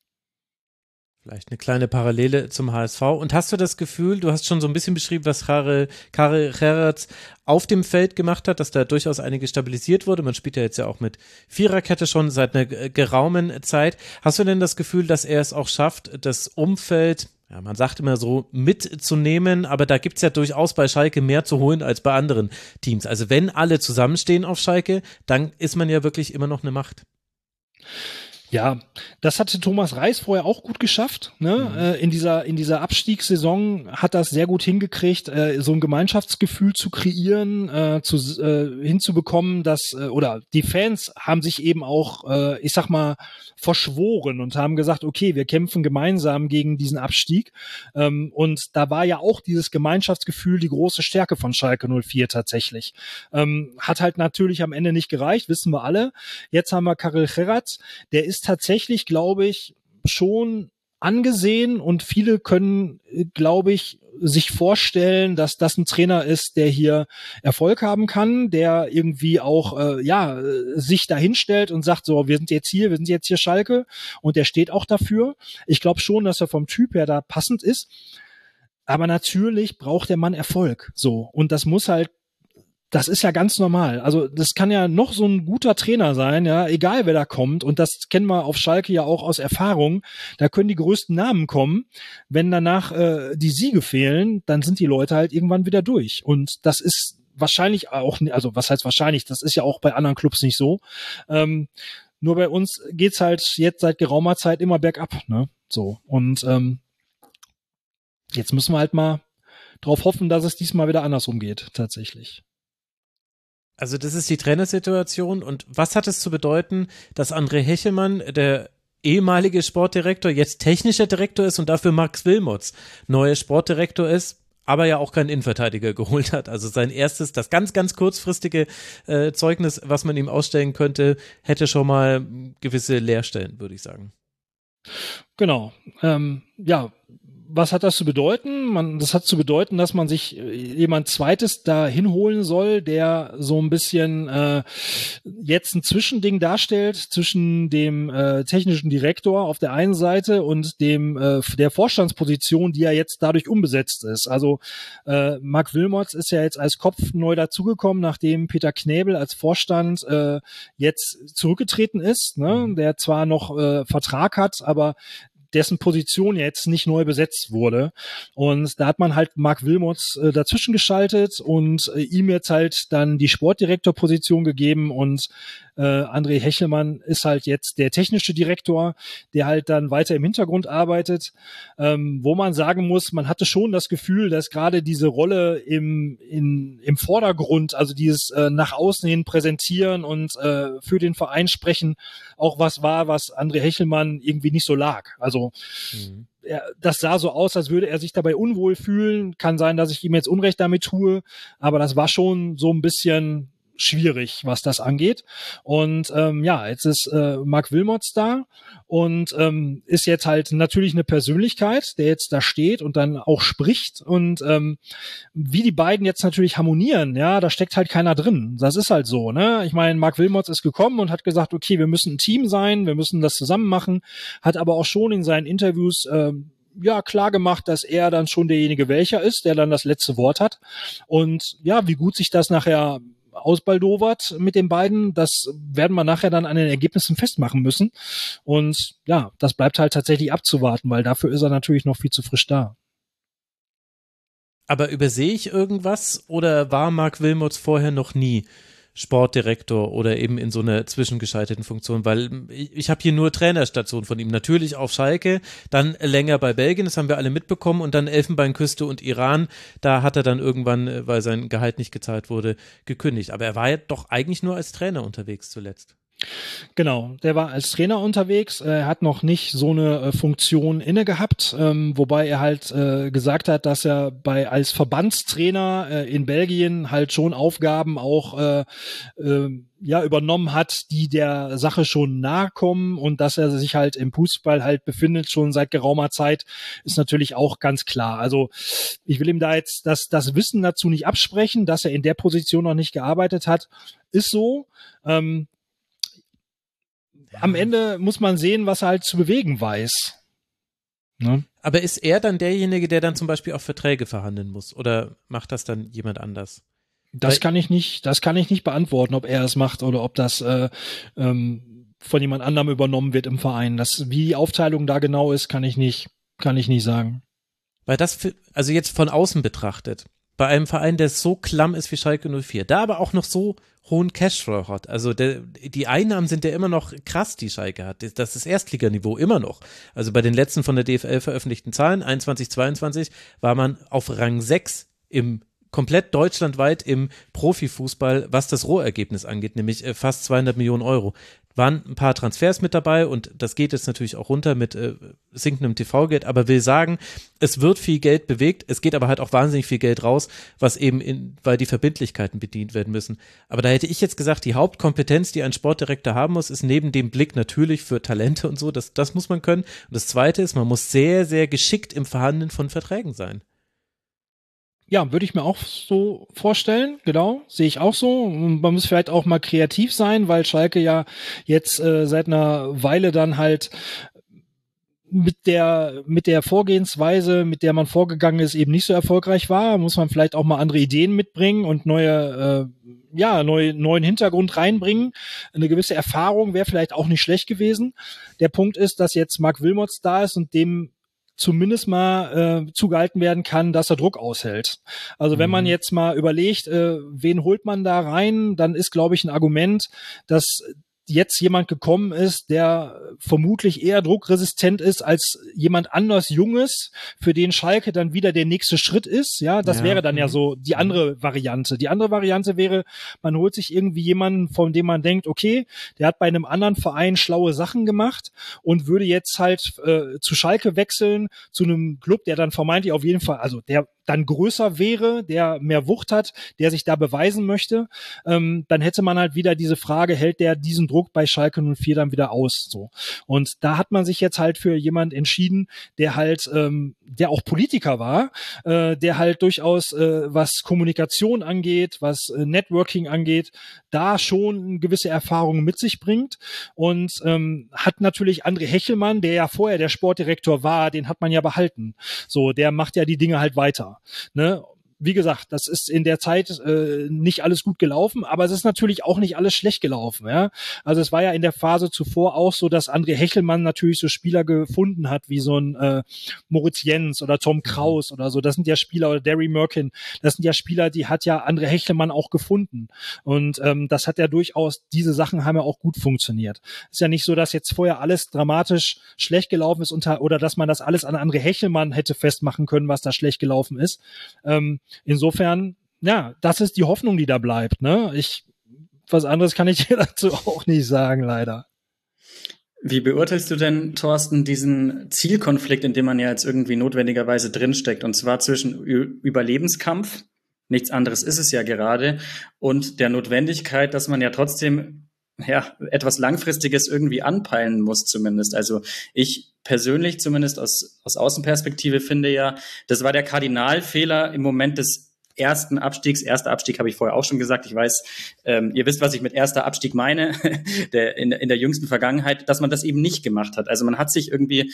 Vielleicht eine kleine Parallele zum HSV. Und hast du das Gefühl, du hast schon so ein bisschen beschrieben, was Karel, Karel Gerrits auf dem Feld gemacht hat, dass da durchaus einige stabilisiert wurde. Man spielt ja jetzt ja auch mit Viererkette schon seit einer geraumen Zeit. Hast du denn das Gefühl, dass er es auch schafft, das Umfeld ja, man sagt immer so, mitzunehmen, aber da gibt's ja durchaus bei Schalke mehr zu holen als bei anderen Teams. Also wenn alle zusammenstehen auf Schalke, dann ist man ja wirklich immer noch eine Macht. Ja, das hatte Thomas Reis vorher auch gut geschafft. Ne? Mhm. Äh, in dieser in dieser Abstiegssaison hat das sehr gut hingekriegt, äh, so ein Gemeinschaftsgefühl zu kreieren, äh, zu, äh, hinzubekommen, dass äh, oder die Fans haben sich eben auch, äh, ich sag mal, verschworen und haben gesagt, okay, wir kämpfen gemeinsam gegen diesen Abstieg. Ähm, und da war ja auch dieses Gemeinschaftsgefühl die große Stärke von Schalke 04 tatsächlich. Ähm, hat halt natürlich am Ende nicht gereicht, wissen wir alle. Jetzt haben wir Karel Gerrard, der ist ist tatsächlich, glaube ich, schon angesehen und viele können, glaube ich, sich vorstellen, dass das ein Trainer ist, der hier Erfolg haben kann, der irgendwie auch äh, ja sich dahinstellt und sagt so, wir sind jetzt hier, wir sind jetzt hier Schalke und der steht auch dafür. Ich glaube schon, dass er vom Typ her da passend ist. Aber natürlich braucht der Mann Erfolg. So. Und das muss halt das ist ja ganz normal. Also das kann ja noch so ein guter Trainer sein, ja, egal wer da kommt. Und das kennen wir auf Schalke ja auch aus Erfahrung. Da können die größten Namen kommen. Wenn danach äh, die Siege fehlen, dann sind die Leute halt irgendwann wieder durch. Und das ist wahrscheinlich auch, also was heißt wahrscheinlich, das ist ja auch bei anderen Clubs nicht so. Ähm, nur bei uns geht's halt jetzt seit geraumer Zeit immer bergab, ne? So. Und ähm, jetzt müssen wir halt mal drauf hoffen, dass es diesmal wieder andersrum geht, tatsächlich. Also das ist die Trainersituation und was hat es zu bedeuten, dass André Hechelmann, der ehemalige Sportdirektor, jetzt technischer Direktor ist und dafür Max Wilmots neuer Sportdirektor ist, aber ja auch keinen Innenverteidiger geholt hat. Also sein erstes, das ganz, ganz kurzfristige äh, Zeugnis, was man ihm ausstellen könnte, hätte schon mal gewisse Leerstellen, würde ich sagen. Genau. Ähm, ja, was hat das zu bedeuten? Man, das hat zu bedeuten, dass man sich äh, jemand Zweites da hinholen soll, der so ein bisschen äh, jetzt ein Zwischending darstellt zwischen dem äh, technischen Direktor auf der einen Seite und dem äh, der Vorstandsposition, die ja jetzt dadurch umbesetzt ist. Also äh, Mark Wilmots ist ja jetzt als Kopf neu dazugekommen, nachdem Peter Knäbel als Vorstand äh, jetzt zurückgetreten ist, ne? Mhm. der zwar noch äh, Vertrag hat, aber dessen Position jetzt nicht neu besetzt wurde. Und da hat man halt Mark Wilmots äh, dazwischen geschaltet und äh, ihm jetzt halt dann die Sportdirektorposition gegeben und äh, André Hechelmann ist halt jetzt der technische Direktor, der halt dann weiter im Hintergrund arbeitet, ähm, wo man sagen muss, man hatte schon das Gefühl, dass gerade diese Rolle im, in, im Vordergrund, also dieses äh, nach außen hin präsentieren und äh, für den Verein sprechen, auch was war, was André Hechelmann irgendwie nicht so lag. Also mhm das sah so aus, als würde er sich dabei unwohl fühlen. Kann sein, dass ich ihm jetzt Unrecht damit tue, aber das war schon so ein bisschen schwierig, was das angeht. Und ähm, ja, jetzt ist äh, Mark Wilmots da und ähm, ist jetzt halt natürlich eine Persönlichkeit, der jetzt da steht und dann auch spricht. Und ähm, wie die beiden jetzt natürlich harmonieren, ja, da steckt halt keiner drin. Das ist halt so, ne? Ich meine, Mark Wilmots ist gekommen und hat gesagt, okay, wir müssen ein Team sein, wir müssen das zusammen machen, hat aber auch schon in seinen Interviews ähm, ja klar gemacht, dass er dann schon derjenige welcher ist, der dann das letzte Wort hat. Und ja, wie gut sich das nachher ausbaldowert mit den beiden. Das werden wir nachher dann an den Ergebnissen festmachen müssen. Und ja, das bleibt halt tatsächlich abzuwarten, weil dafür ist er natürlich noch viel zu frisch da. Aber übersehe ich irgendwas oder war Mark Wilmots vorher noch nie Sportdirektor oder eben in so einer zwischengeschalteten Funktion, weil ich, ich habe hier nur Trainerstation von ihm. Natürlich auf Schalke, dann länger bei Belgien, das haben wir alle mitbekommen, und dann Elfenbeinküste und Iran. Da hat er dann irgendwann, äh, weil sein Gehalt nicht gezahlt wurde, gekündigt. Aber er war ja doch eigentlich nur als Trainer unterwegs zuletzt. Genau, der war als Trainer unterwegs, er hat noch nicht so eine äh, Funktion inne gehabt, ähm, wobei er halt äh, gesagt hat, dass er bei als Verbandstrainer äh, in Belgien halt schon Aufgaben auch äh, äh, ja übernommen hat, die der Sache schon nahe kommen und dass er sich halt im Fußball halt befindet schon seit geraumer Zeit, ist natürlich auch ganz klar. Also ich will ihm da jetzt das, das Wissen dazu nicht absprechen, dass er in der Position noch nicht gearbeitet hat, ist so. Ähm, am Ende muss man sehen, was er halt zu bewegen weiß. Ne? Aber ist er dann derjenige, der dann zum Beispiel auch Verträge verhandeln muss? Oder macht das dann jemand anders? Das Weil, kann ich nicht, das kann ich nicht beantworten, ob er es macht oder ob das äh, ähm, von jemand anderem übernommen wird im Verein. Das, wie die Aufteilung da genau ist, kann ich nicht, kann ich nicht sagen. Weil das, für, also jetzt von außen betrachtet, bei einem Verein, der so klamm ist wie Schalke 04, da aber auch noch so hohen Cashflow hat. Also der, die Einnahmen sind ja immer noch krass, die Schalke hat. Das ist Erstliganiveau immer noch. Also bei den letzten von der DFL veröffentlichten Zahlen, 21, 22, war man auf Rang 6 im komplett deutschlandweit im Profifußball, was das Rohergebnis angeht, nämlich äh, fast 200 Millionen Euro waren ein paar Transfers mit dabei und das geht jetzt natürlich auch runter mit äh, sinkendem TV-Geld, aber will sagen, es wird viel Geld bewegt, es geht aber halt auch wahnsinnig viel Geld raus, was eben in, weil die Verbindlichkeiten bedient werden müssen. Aber da hätte ich jetzt gesagt, die Hauptkompetenz, die ein Sportdirektor haben muss, ist neben dem Blick natürlich für Talente und so, das, das muss man können. Und das zweite ist, man muss sehr, sehr geschickt im Verhandeln von Verträgen sein. Ja, würde ich mir auch so vorstellen, genau, sehe ich auch so. Man muss vielleicht auch mal kreativ sein, weil Schalke ja jetzt äh, seit einer Weile dann halt mit der mit der Vorgehensweise, mit der man vorgegangen ist, eben nicht so erfolgreich war, muss man vielleicht auch mal andere Ideen mitbringen und neue äh, ja neu, neuen Hintergrund reinbringen. Eine gewisse Erfahrung wäre vielleicht auch nicht schlecht gewesen. Der Punkt ist, dass jetzt Mark Wilmots da ist und dem zumindest mal äh, zugehalten werden kann, dass er Druck aushält. Also wenn man mhm. jetzt mal überlegt, äh, wen holt man da rein, dann ist, glaube ich, ein Argument, dass jetzt jemand gekommen ist, der vermutlich eher druckresistent ist als jemand anders Junges, für den Schalke dann wieder der nächste Schritt ist. Ja, das ja. wäre dann ja mhm. so die andere Variante. Die andere Variante wäre, man holt sich irgendwie jemanden, von dem man denkt, okay, der hat bei einem anderen Verein schlaue Sachen gemacht und würde jetzt halt äh, zu Schalke wechseln, zu einem Club, der dann vermeintlich auf jeden Fall, also der dann größer wäre, der mehr Wucht hat, der sich da beweisen möchte, ähm, dann hätte man halt wieder diese Frage, hält der diesen Druck bei Schalke 04 dann wieder aus? So. Und da hat man sich jetzt halt für jemand entschieden, der halt, ähm, der auch Politiker war, äh, der halt durchaus, äh, was Kommunikation angeht, was äh, Networking angeht, da schon gewisse Erfahrungen mit sich bringt und ähm, hat natürlich André Hechelmann, der ja vorher der Sportdirektor war, den hat man ja behalten. So, der macht ja die Dinge halt weiter. Ne? Wie gesagt, das ist in der Zeit äh, nicht alles gut gelaufen, aber es ist natürlich auch nicht alles schlecht gelaufen. Ja? Also es war ja in der Phase zuvor auch so, dass André Hechelmann natürlich so Spieler gefunden hat, wie so ein äh, Moritz Jens oder Tom Kraus oder so. Das sind ja Spieler oder Derry Merkin. Das sind ja Spieler, die hat ja André Hechelmann auch gefunden. Und ähm, das hat ja durchaus, diese Sachen haben ja auch gut funktioniert. Ist ja nicht so, dass jetzt vorher alles dramatisch schlecht gelaufen ist unter, oder dass man das alles an André Hechelmann hätte festmachen können, was da schlecht gelaufen ist. Ähm, Insofern, ja, das ist die Hoffnung, die da bleibt. Ne? Ich, was anderes kann ich dir dazu auch nicht sagen, leider. Wie beurteilst du denn, Thorsten, diesen Zielkonflikt, in dem man ja jetzt irgendwie notwendigerweise drinsteckt, und zwar zwischen Überlebenskampf, nichts anderes ist es ja gerade, und der Notwendigkeit, dass man ja trotzdem ja, etwas Langfristiges irgendwie anpeilen muss, zumindest. Also ich persönlich, zumindest aus, aus Außenperspektive, finde ja, das war der Kardinalfehler im Moment des ersten Abstiegs. Erster Abstieg habe ich vorher auch schon gesagt. Ich weiß, ähm, ihr wisst, was ich mit erster Abstieg meine, der, in, in der jüngsten Vergangenheit, dass man das eben nicht gemacht hat. Also man hat sich irgendwie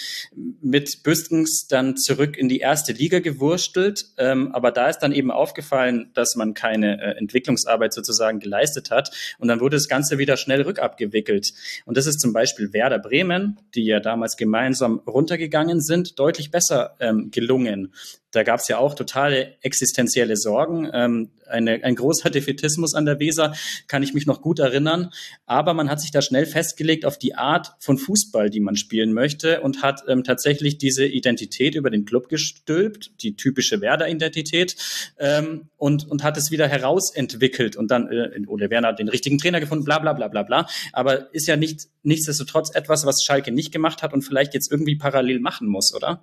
mit Büstens dann zurück in die erste Liga gewurstelt, ähm, aber da ist dann eben aufgefallen, dass man keine äh, Entwicklungsarbeit sozusagen geleistet hat und dann wurde das Ganze wieder schnell rückabgewickelt. Und das ist zum Beispiel Werder Bremen, die ja damals gemeinsam runtergegangen sind, deutlich besser ähm, gelungen. Da gab es ja auch totale existenzielle Sorgen. Ähm, eine, ein großer Defetismus an der Weser, kann ich mich noch gut erinnern. Aber man hat sich da schnell festgelegt auf die Art von Fußball, die man spielen möchte und hat ähm, tatsächlich diese Identität über den Club gestülpt, die typische Werder-Identität, ähm, und, und hat es wieder herausentwickelt und dann äh, Ole Werner hat den richtigen Trainer gefunden, bla bla bla bla bla. Aber ist ja nicht nichtsdestotrotz etwas, was Schalke nicht gemacht hat und vielleicht jetzt irgendwie parallel machen muss, oder?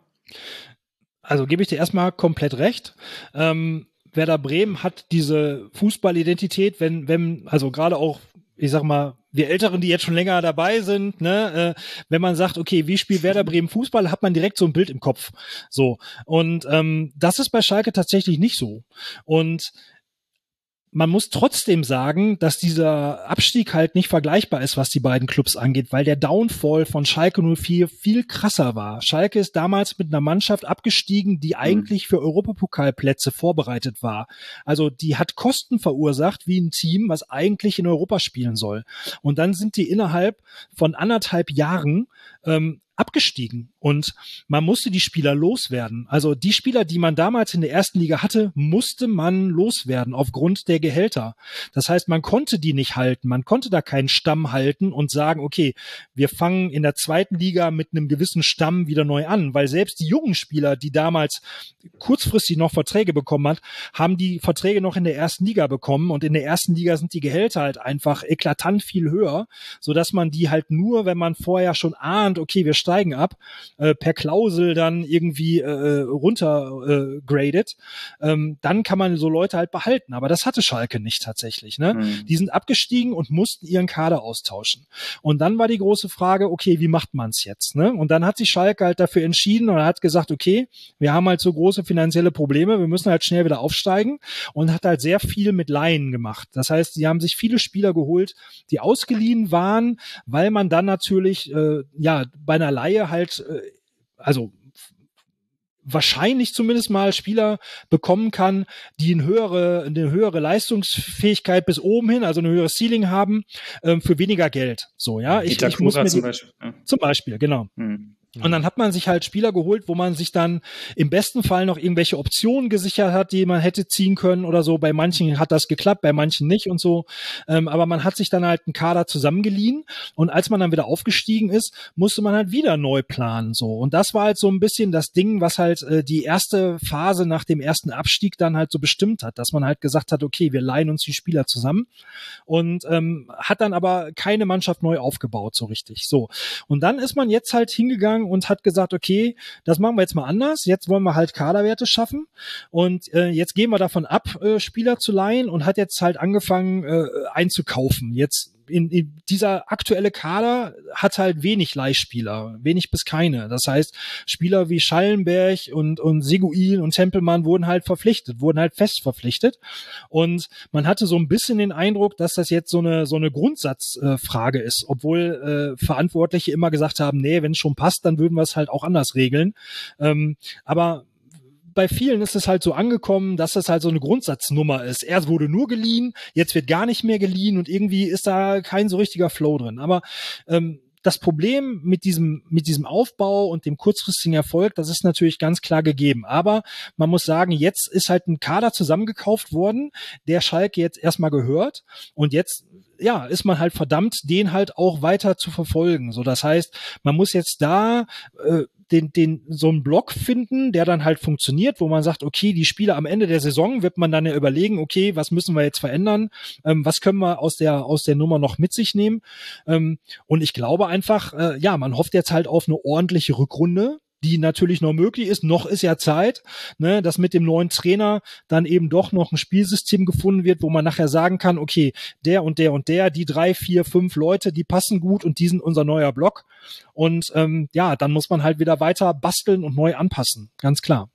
Also gebe ich dir erstmal komplett recht. Ähm, Werder Bremen hat diese Fußballidentität, wenn, wenn, also gerade auch, ich sag mal, wir Älteren, die jetzt schon länger dabei sind, ne, äh, wenn man sagt, okay, wie spielt Werder Bremen Fußball, hat man direkt so ein Bild im Kopf. So. Und ähm, das ist bei Schalke tatsächlich nicht so. Und man muss trotzdem sagen, dass dieser Abstieg halt nicht vergleichbar ist, was die beiden Clubs angeht, weil der Downfall von Schalke 04 viel krasser war. Schalke ist damals mit einer Mannschaft abgestiegen, die mhm. eigentlich für Europapokalplätze vorbereitet war. Also die hat Kosten verursacht wie ein Team, was eigentlich in Europa spielen soll. Und dann sind die innerhalb von anderthalb Jahren ähm, abgestiegen und man musste die Spieler loswerden. Also die Spieler, die man damals in der ersten Liga hatte, musste man loswerden aufgrund der Gehälter. Das heißt, man konnte die nicht halten. Man konnte da keinen Stamm halten und sagen, okay, wir fangen in der zweiten Liga mit einem gewissen Stamm wieder neu an, weil selbst die jungen Spieler, die damals kurzfristig noch Verträge bekommen hat, haben die Verträge noch in der ersten Liga bekommen und in der ersten Liga sind die Gehälter halt einfach eklatant viel höher, so dass man die halt nur, wenn man vorher schon ahnt, okay, wir steigen ab, äh, per Klausel dann irgendwie äh, runtergradet, äh, ähm, dann kann man so Leute halt behalten. Aber das hatte Schalke nicht tatsächlich. Ne? Mhm. Die sind abgestiegen und mussten ihren Kader austauschen. Und dann war die große Frage, okay, wie macht man's jetzt? Ne? Und dann hat sich Schalke halt dafür entschieden und hat gesagt, okay, wir haben halt so große finanzielle Probleme, wir müssen halt schnell wieder aufsteigen und hat halt sehr viel mit Laien gemacht. Das heißt, sie haben sich viele Spieler geholt, die ausgeliehen waren, weil man dann natürlich äh, ja bei einer Laie halt äh, also wahrscheinlich zumindest mal Spieler bekommen kann, die eine höhere, eine höhere Leistungsfähigkeit bis oben hin, also eine höhere Ceiling haben, ähm, für weniger Geld. So, ja. Ich, ich muss mir zum Beispiel. Ja. Zum Beispiel, genau. Mhm. Und dann hat man sich halt Spieler geholt, wo man sich dann im besten Fall noch irgendwelche Optionen gesichert hat, die man hätte ziehen können oder so. Bei manchen hat das geklappt, bei manchen nicht und so. Ähm, aber man hat sich dann halt einen Kader zusammengeliehen und als man dann wieder aufgestiegen ist, musste man halt wieder neu planen so. Und das war halt so ein bisschen das Ding, was halt äh, die erste Phase nach dem ersten Abstieg dann halt so bestimmt hat, dass man halt gesagt hat, okay, wir leihen uns die Spieler zusammen und ähm, hat dann aber keine Mannschaft neu aufgebaut so richtig. So und dann ist man jetzt halt hingegangen hingegangen und hat gesagt, okay, das machen wir jetzt mal anders. Jetzt wollen wir halt Kaderwerte schaffen und äh, jetzt gehen wir davon ab, äh, Spieler zu leihen und hat jetzt halt angefangen äh, einzukaufen. Jetzt in, in dieser aktuelle Kader hat halt wenig Leihspieler, wenig bis keine. Das heißt, Spieler wie Schallenberg und, und Seguin und Tempelmann wurden halt verpflichtet, wurden halt fest verpflichtet. Und man hatte so ein bisschen den Eindruck, dass das jetzt so eine, so eine Grundsatzfrage äh, ist, obwohl äh, Verantwortliche immer gesagt haben, nee, wenn es schon passt, dann würden wir es halt auch anders regeln. Ähm, aber bei vielen ist es halt so angekommen, dass das halt so eine Grundsatznummer ist. Erst wurde nur geliehen, jetzt wird gar nicht mehr geliehen und irgendwie ist da kein so richtiger Flow drin. Aber ähm, das Problem mit diesem, mit diesem Aufbau und dem kurzfristigen Erfolg, das ist natürlich ganz klar gegeben. Aber man muss sagen, jetzt ist halt ein Kader zusammengekauft worden, der Schalke jetzt erstmal gehört. Und jetzt ja, ist man halt verdammt, den halt auch weiter zu verfolgen. So, das heißt, man muss jetzt da äh, den, den, so einen Block finden, der dann halt funktioniert, wo man sagt, okay, die Spieler am Ende der Saison wird man dann ja überlegen, okay, was müssen wir jetzt verändern? Ähm, was können wir aus der, aus der Nummer noch mit sich nehmen? Ähm, und ich glaube einfach, äh, ja, man hofft jetzt halt auf eine ordentliche Rückrunde, die natürlich noch möglich ist. Noch ist ja Zeit, ne, dass mit dem neuen Trainer dann eben doch noch ein Spielsystem gefunden wird, wo man nachher sagen kann, okay, der und der und der, die drei, vier, fünf Leute, die passen gut und die sind unser neuer Block. Und ähm, ja, dann muss man halt wieder weiter basteln und neu anpassen, ganz klar.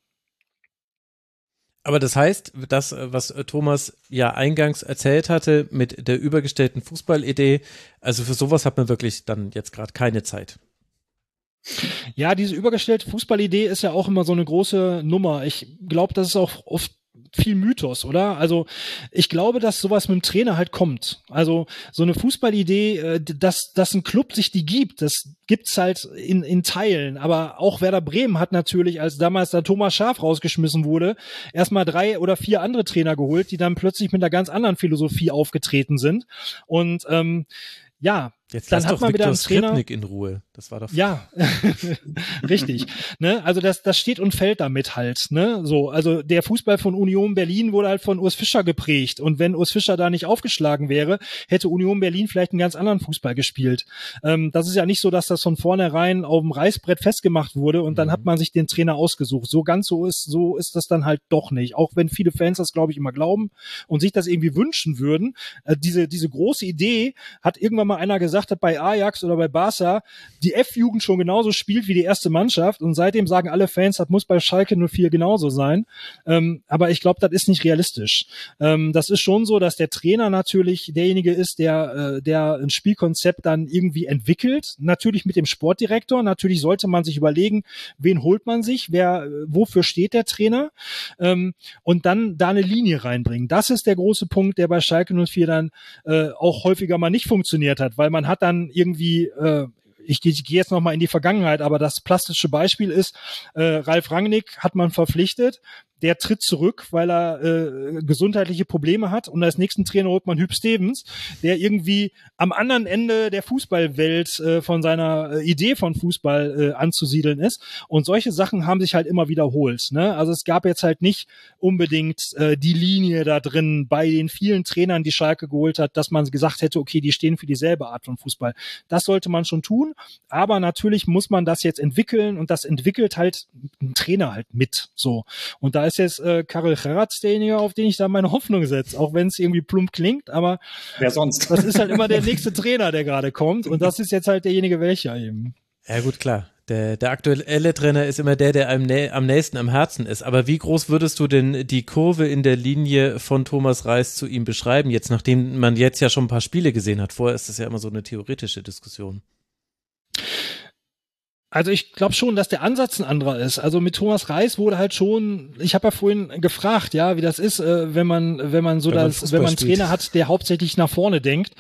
Aber das heißt, das, was Thomas ja eingangs erzählt hatte mit der übergestellten Fußballidee, also für sowas hat man wirklich dann jetzt gerade keine Zeit. Ja, diese übergestellte Fußballidee ist ja auch immer so eine große Nummer. Ich glaube, das ist auch oft viel Mythos, oder? Also ich glaube, dass sowas mit dem Trainer halt kommt. Also so eine Fußballidee, äh, dass, dass ein Club sich die gibt, das gibt's halt in, in Teilen. Aber auch Werder Bremen hat natürlich, als damals da Thomas Schaf rausgeschmissen wurde, erstmal drei oder vier andere Trainer geholt, die dann plötzlich mit einer ganz anderen Philosophie aufgetreten sind. Und ähm, ja, Jetzt dann hat man Viktor wieder einen Trainer. Skripnik in Ruhe. Das war doch. Ja, richtig. ne? Also das, das steht und fällt damit halt. Ne? So, also der Fußball von Union Berlin wurde halt von Urs Fischer geprägt. Und wenn Urs Fischer da nicht aufgeschlagen wäre, hätte Union Berlin vielleicht einen ganz anderen Fußball gespielt. Ähm, das ist ja nicht so, dass das von vornherein auf dem Reißbrett festgemacht wurde und dann mhm. hat man sich den Trainer ausgesucht. So ganz so ist, so ist das dann halt doch nicht. Auch wenn viele Fans das, glaube ich, immer glauben und sich das irgendwie wünschen würden. Äh, diese, diese große Idee hat irgendwann mal einer gesagt, hat bei Ajax oder bei Barca, die F-Jugend schon genauso spielt wie die erste Mannschaft und seitdem sagen alle Fans, das muss bei Schalke 04 genauso sein. Ähm, aber ich glaube, das ist nicht realistisch. Ähm, das ist schon so, dass der Trainer natürlich derjenige ist, der, äh, der ein Spielkonzept dann irgendwie entwickelt. Natürlich mit dem Sportdirektor. Natürlich sollte man sich überlegen, wen holt man sich, wer, wofür steht der Trainer ähm, und dann da eine Linie reinbringen. Das ist der große Punkt, der bei Schalke 04 dann äh, auch häufiger mal nicht funktioniert hat, weil man hat dann irgendwie äh, ich gehe geh jetzt noch mal in die Vergangenheit, aber das plastische Beispiel ist, äh, Ralf Rangnick hat man verpflichtet, der tritt zurück, weil er äh, gesundheitliche Probleme hat. Und als nächsten Trainer holt man Hüb Stevens, der irgendwie am anderen Ende der Fußballwelt äh, von seiner äh, Idee von Fußball äh, anzusiedeln ist. Und solche Sachen haben sich halt immer wiederholt. Ne? Also es gab jetzt halt nicht unbedingt äh, die Linie da drin bei den vielen Trainern, die Schalke geholt hat, dass man gesagt hätte, okay, die stehen für dieselbe Art von Fußball. Das sollte man schon tun. Aber natürlich muss man das jetzt entwickeln und das entwickelt halt ein Trainer halt mit. So. Und da ist jetzt äh, Karel Geratz derjenige, auf den ich da meine Hoffnung setze, auch wenn es irgendwie plump klingt, aber wer sonst? Das ist halt immer der nächste Trainer, der gerade kommt und das ist jetzt halt derjenige welcher eben. Ja gut, klar. Der, der aktuelle Trainer ist immer der, der einem nä am nächsten am Herzen ist. Aber wie groß würdest du denn die Kurve in der Linie von Thomas Reis zu ihm beschreiben, jetzt nachdem man jetzt ja schon ein paar Spiele gesehen hat? Vorher ist das ja immer so eine theoretische Diskussion. Also ich glaube schon, dass der Ansatz ein anderer ist. Also mit Thomas Reis wurde halt schon, ich habe ja vorhin gefragt, ja, wie das ist, äh, wenn man wenn man so wenn das, man wenn man einen Trainer hat, der hauptsächlich nach vorne denkt.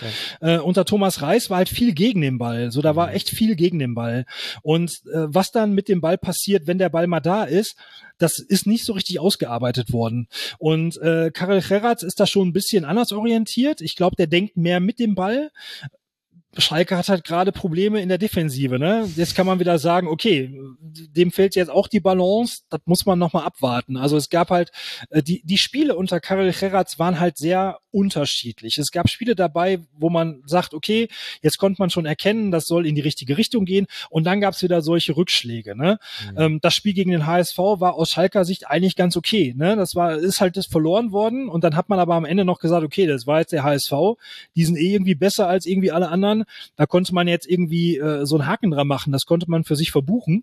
Ja. Äh, unter Thomas Reis war halt viel gegen den Ball. So da war mhm. echt viel gegen den Ball. Und äh, was dann mit dem Ball passiert, wenn der Ball mal da ist, das ist nicht so richtig ausgearbeitet worden. Und äh, Karel Gerrards ist da schon ein bisschen anders orientiert. Ich glaube, der denkt mehr mit dem Ball. Schalke hat halt gerade Probleme in der Defensive. Ne? Jetzt kann man wieder sagen, okay, dem fehlt jetzt auch die Balance, das muss man nochmal abwarten. Also es gab halt, äh, die, die Spiele unter Karel Gerrards waren halt sehr unterschiedlich. Es gab Spiele dabei, wo man sagt, okay, jetzt konnte man schon erkennen, das soll in die richtige Richtung gehen. Und dann gab es wieder solche Rückschläge. Ne? Mhm. Ähm, das Spiel gegen den HSV war aus Schalker Sicht eigentlich ganz okay. Ne? Das war, ist halt das verloren worden. Und dann hat man aber am Ende noch gesagt, okay, das war jetzt der HSV. Die sind eh irgendwie besser als irgendwie alle anderen. Da konnte man jetzt irgendwie äh, so einen Haken dran machen. Das konnte man für sich verbuchen.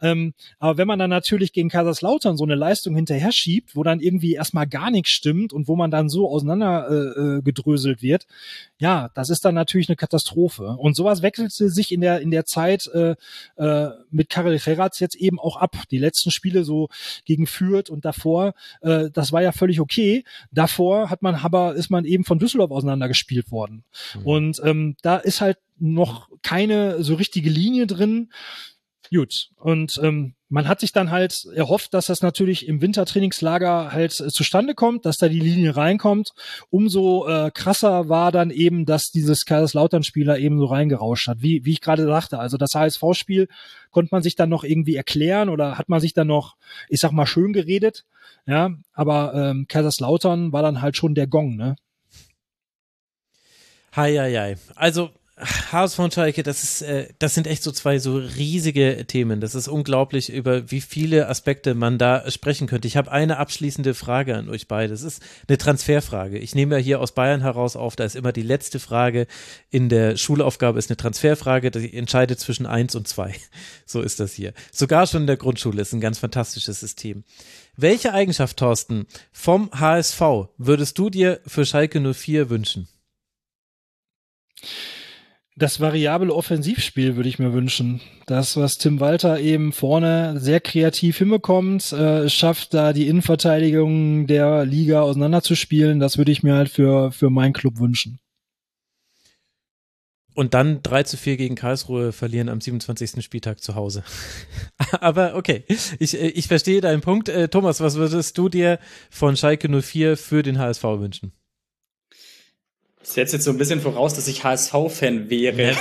Ähm, aber wenn man dann natürlich gegen Kaiserslautern so eine Leistung hinterher schiebt, wo dann irgendwie erstmal gar nichts stimmt und wo man dann so auseinander äh, äh gedröselt wird, ja, das ist dann natürlich eine Katastrophe. Und sowas wechselte sich in der in der Zeit äh, äh, mit Karel Geratz jetzt eben auch ab. Die letzten Spiele so gegen Fürth und davor, äh, das war ja völlig okay. Davor hat man aber ist man eben von Düsseldorf auseinandergespielt worden. Mhm. Und ähm, da ist halt noch keine so richtige Linie drin. Gut. Und ähm, man hat sich dann halt erhofft, dass das natürlich im Wintertrainingslager halt äh, zustande kommt, dass da die Linie reinkommt. Umso äh, krasser war dann eben, dass dieses Kaiserslautern-Spieler eben so reingerauscht hat. Wie, wie ich gerade sagte, also das HSV-Spiel konnte man sich dann noch irgendwie erklären oder hat man sich dann noch, ich sag mal, schön geredet. Ja, aber ähm, Kaiserslautern war dann halt schon der Gong, ne? Hi, hi, hi. Also HSV und Schalke, das ist, äh, das sind echt so zwei so riesige Themen. Das ist unglaublich, über wie viele Aspekte man da sprechen könnte. Ich habe eine abschließende Frage an euch beide. Das ist eine Transferfrage. Ich nehme ja hier aus Bayern heraus auf, da ist immer die letzte Frage in der Schulaufgabe ist eine Transferfrage, die entscheidet zwischen eins und zwei. So ist das hier. Sogar schon in der Grundschule ist ein ganz fantastisches System. Welche Eigenschaft, Thorsten, vom HSV würdest du dir für Schalke 04 wünschen? Das variable Offensivspiel würde ich mir wünschen. Das, was Tim Walter eben vorne sehr kreativ hinbekommt, äh, schafft, da die Innenverteidigung der Liga auseinanderzuspielen, das würde ich mir halt für, für meinen Club wünschen. Und dann 3 zu 4 gegen Karlsruhe verlieren am 27. Spieltag zu Hause. Aber okay, ich, äh, ich verstehe deinen Punkt. Äh, Thomas, was würdest du dir von Schalke 04 für den HSV wünschen? Ich setze jetzt so ein bisschen voraus, dass ich HSV-Fan wäre.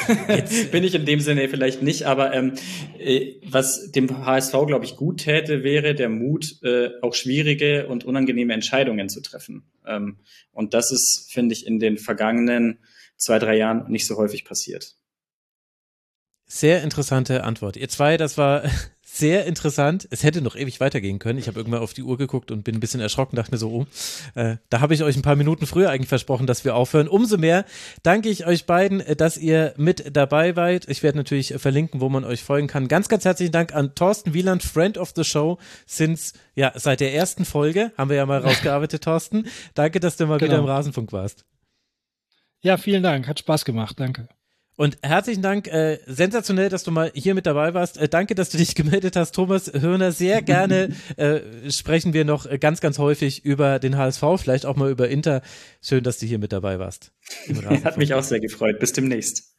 Bin ich in dem Sinne vielleicht nicht, aber ähm, äh, was dem HSV, glaube ich, gut täte, wäre der Mut, äh, auch schwierige und unangenehme Entscheidungen zu treffen. Ähm, und das ist, finde ich, in den vergangenen zwei, drei Jahren nicht so häufig passiert. Sehr interessante Antwort. Ihr zwei, das war sehr interessant. Es hätte noch ewig weitergehen können. Ich habe irgendwann auf die Uhr geguckt und bin ein bisschen erschrocken, dachte mir so, oh, äh, da habe ich euch ein paar Minuten früher eigentlich versprochen, dass wir aufhören. Umso mehr danke ich euch beiden, äh, dass ihr mit dabei wart. Ich werde natürlich verlinken, wo man euch folgen kann. Ganz, ganz herzlichen Dank an Thorsten Wieland, Friend of the Show, since, ja, seit der ersten Folge. Haben wir ja mal rausgearbeitet, Thorsten. Danke, dass du mal genau. wieder im Rasenfunk warst. Ja, vielen Dank. Hat Spaß gemacht. Danke. Und herzlichen Dank, äh, sensationell, dass du mal hier mit dabei warst. Äh, danke, dass du dich gemeldet hast, Thomas Hörner. Sehr gerne äh, sprechen wir noch ganz, ganz häufig über den HSV, vielleicht auch mal über Inter. Schön, dass du hier mit dabei warst. Hat mich auch sehr gefreut. Bis demnächst.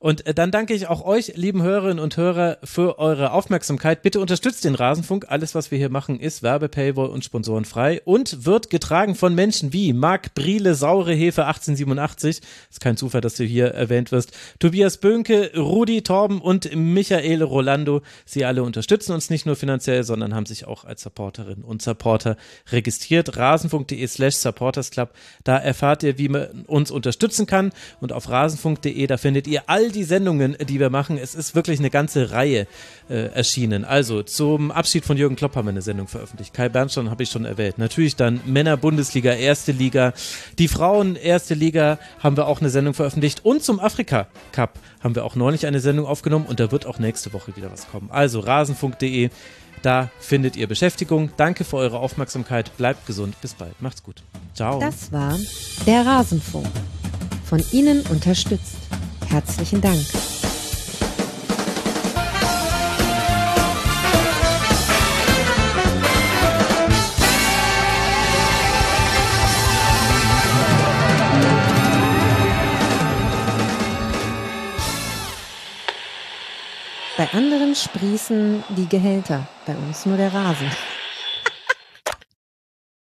Und äh, dann danke ich auch euch, lieben Hörerinnen und Hörer, für eure Aufmerksamkeit. Bitte unterstützt den Rasenfunk. Alles, was wir hier machen, ist Werbe, Paywall und sponsorenfrei und wird getragen von Menschen wie Marc Briele, Saure Hefe 1887. Ist kein Zufall, dass du hier erwähnt wirst. Tobias Bönke, Rudi Torben und Michael Rolando. Sie alle unterstützen uns nicht nur finanziell, sondern haben sich auch als Supporterinnen und Supporter registriert. Rasenfunk.de slash Supporters Club. Da erfahrt ihr, wie man uns unterstützen kann. Und auf rasenfunk.de, da findet ihr all die Sendungen, die wir machen. Es ist wirklich eine ganze Reihe äh, erschienen. Also zum Abschied von Jürgen Klopp haben wir eine Sendung veröffentlicht. Kai Bernstein habe ich schon erwähnt. Natürlich dann Männer-Bundesliga, erste Liga. Die Frauen, erste Liga, haben wir auch eine Sendung veröffentlicht. Und zum Afrika-Cup haben wir auch neulich eine Sendung aufgenommen und da wird auch nächste Woche wieder was kommen. Also rasenfunk.de, da findet ihr Beschäftigung. Danke für eure Aufmerksamkeit. Bleibt gesund. Bis bald. Macht's gut. Ciao. Das war der Rasenfunk. Von Ihnen unterstützt. Herzlichen Dank. Bei anderen sprießen die Gehälter, bei uns nur der Rasen.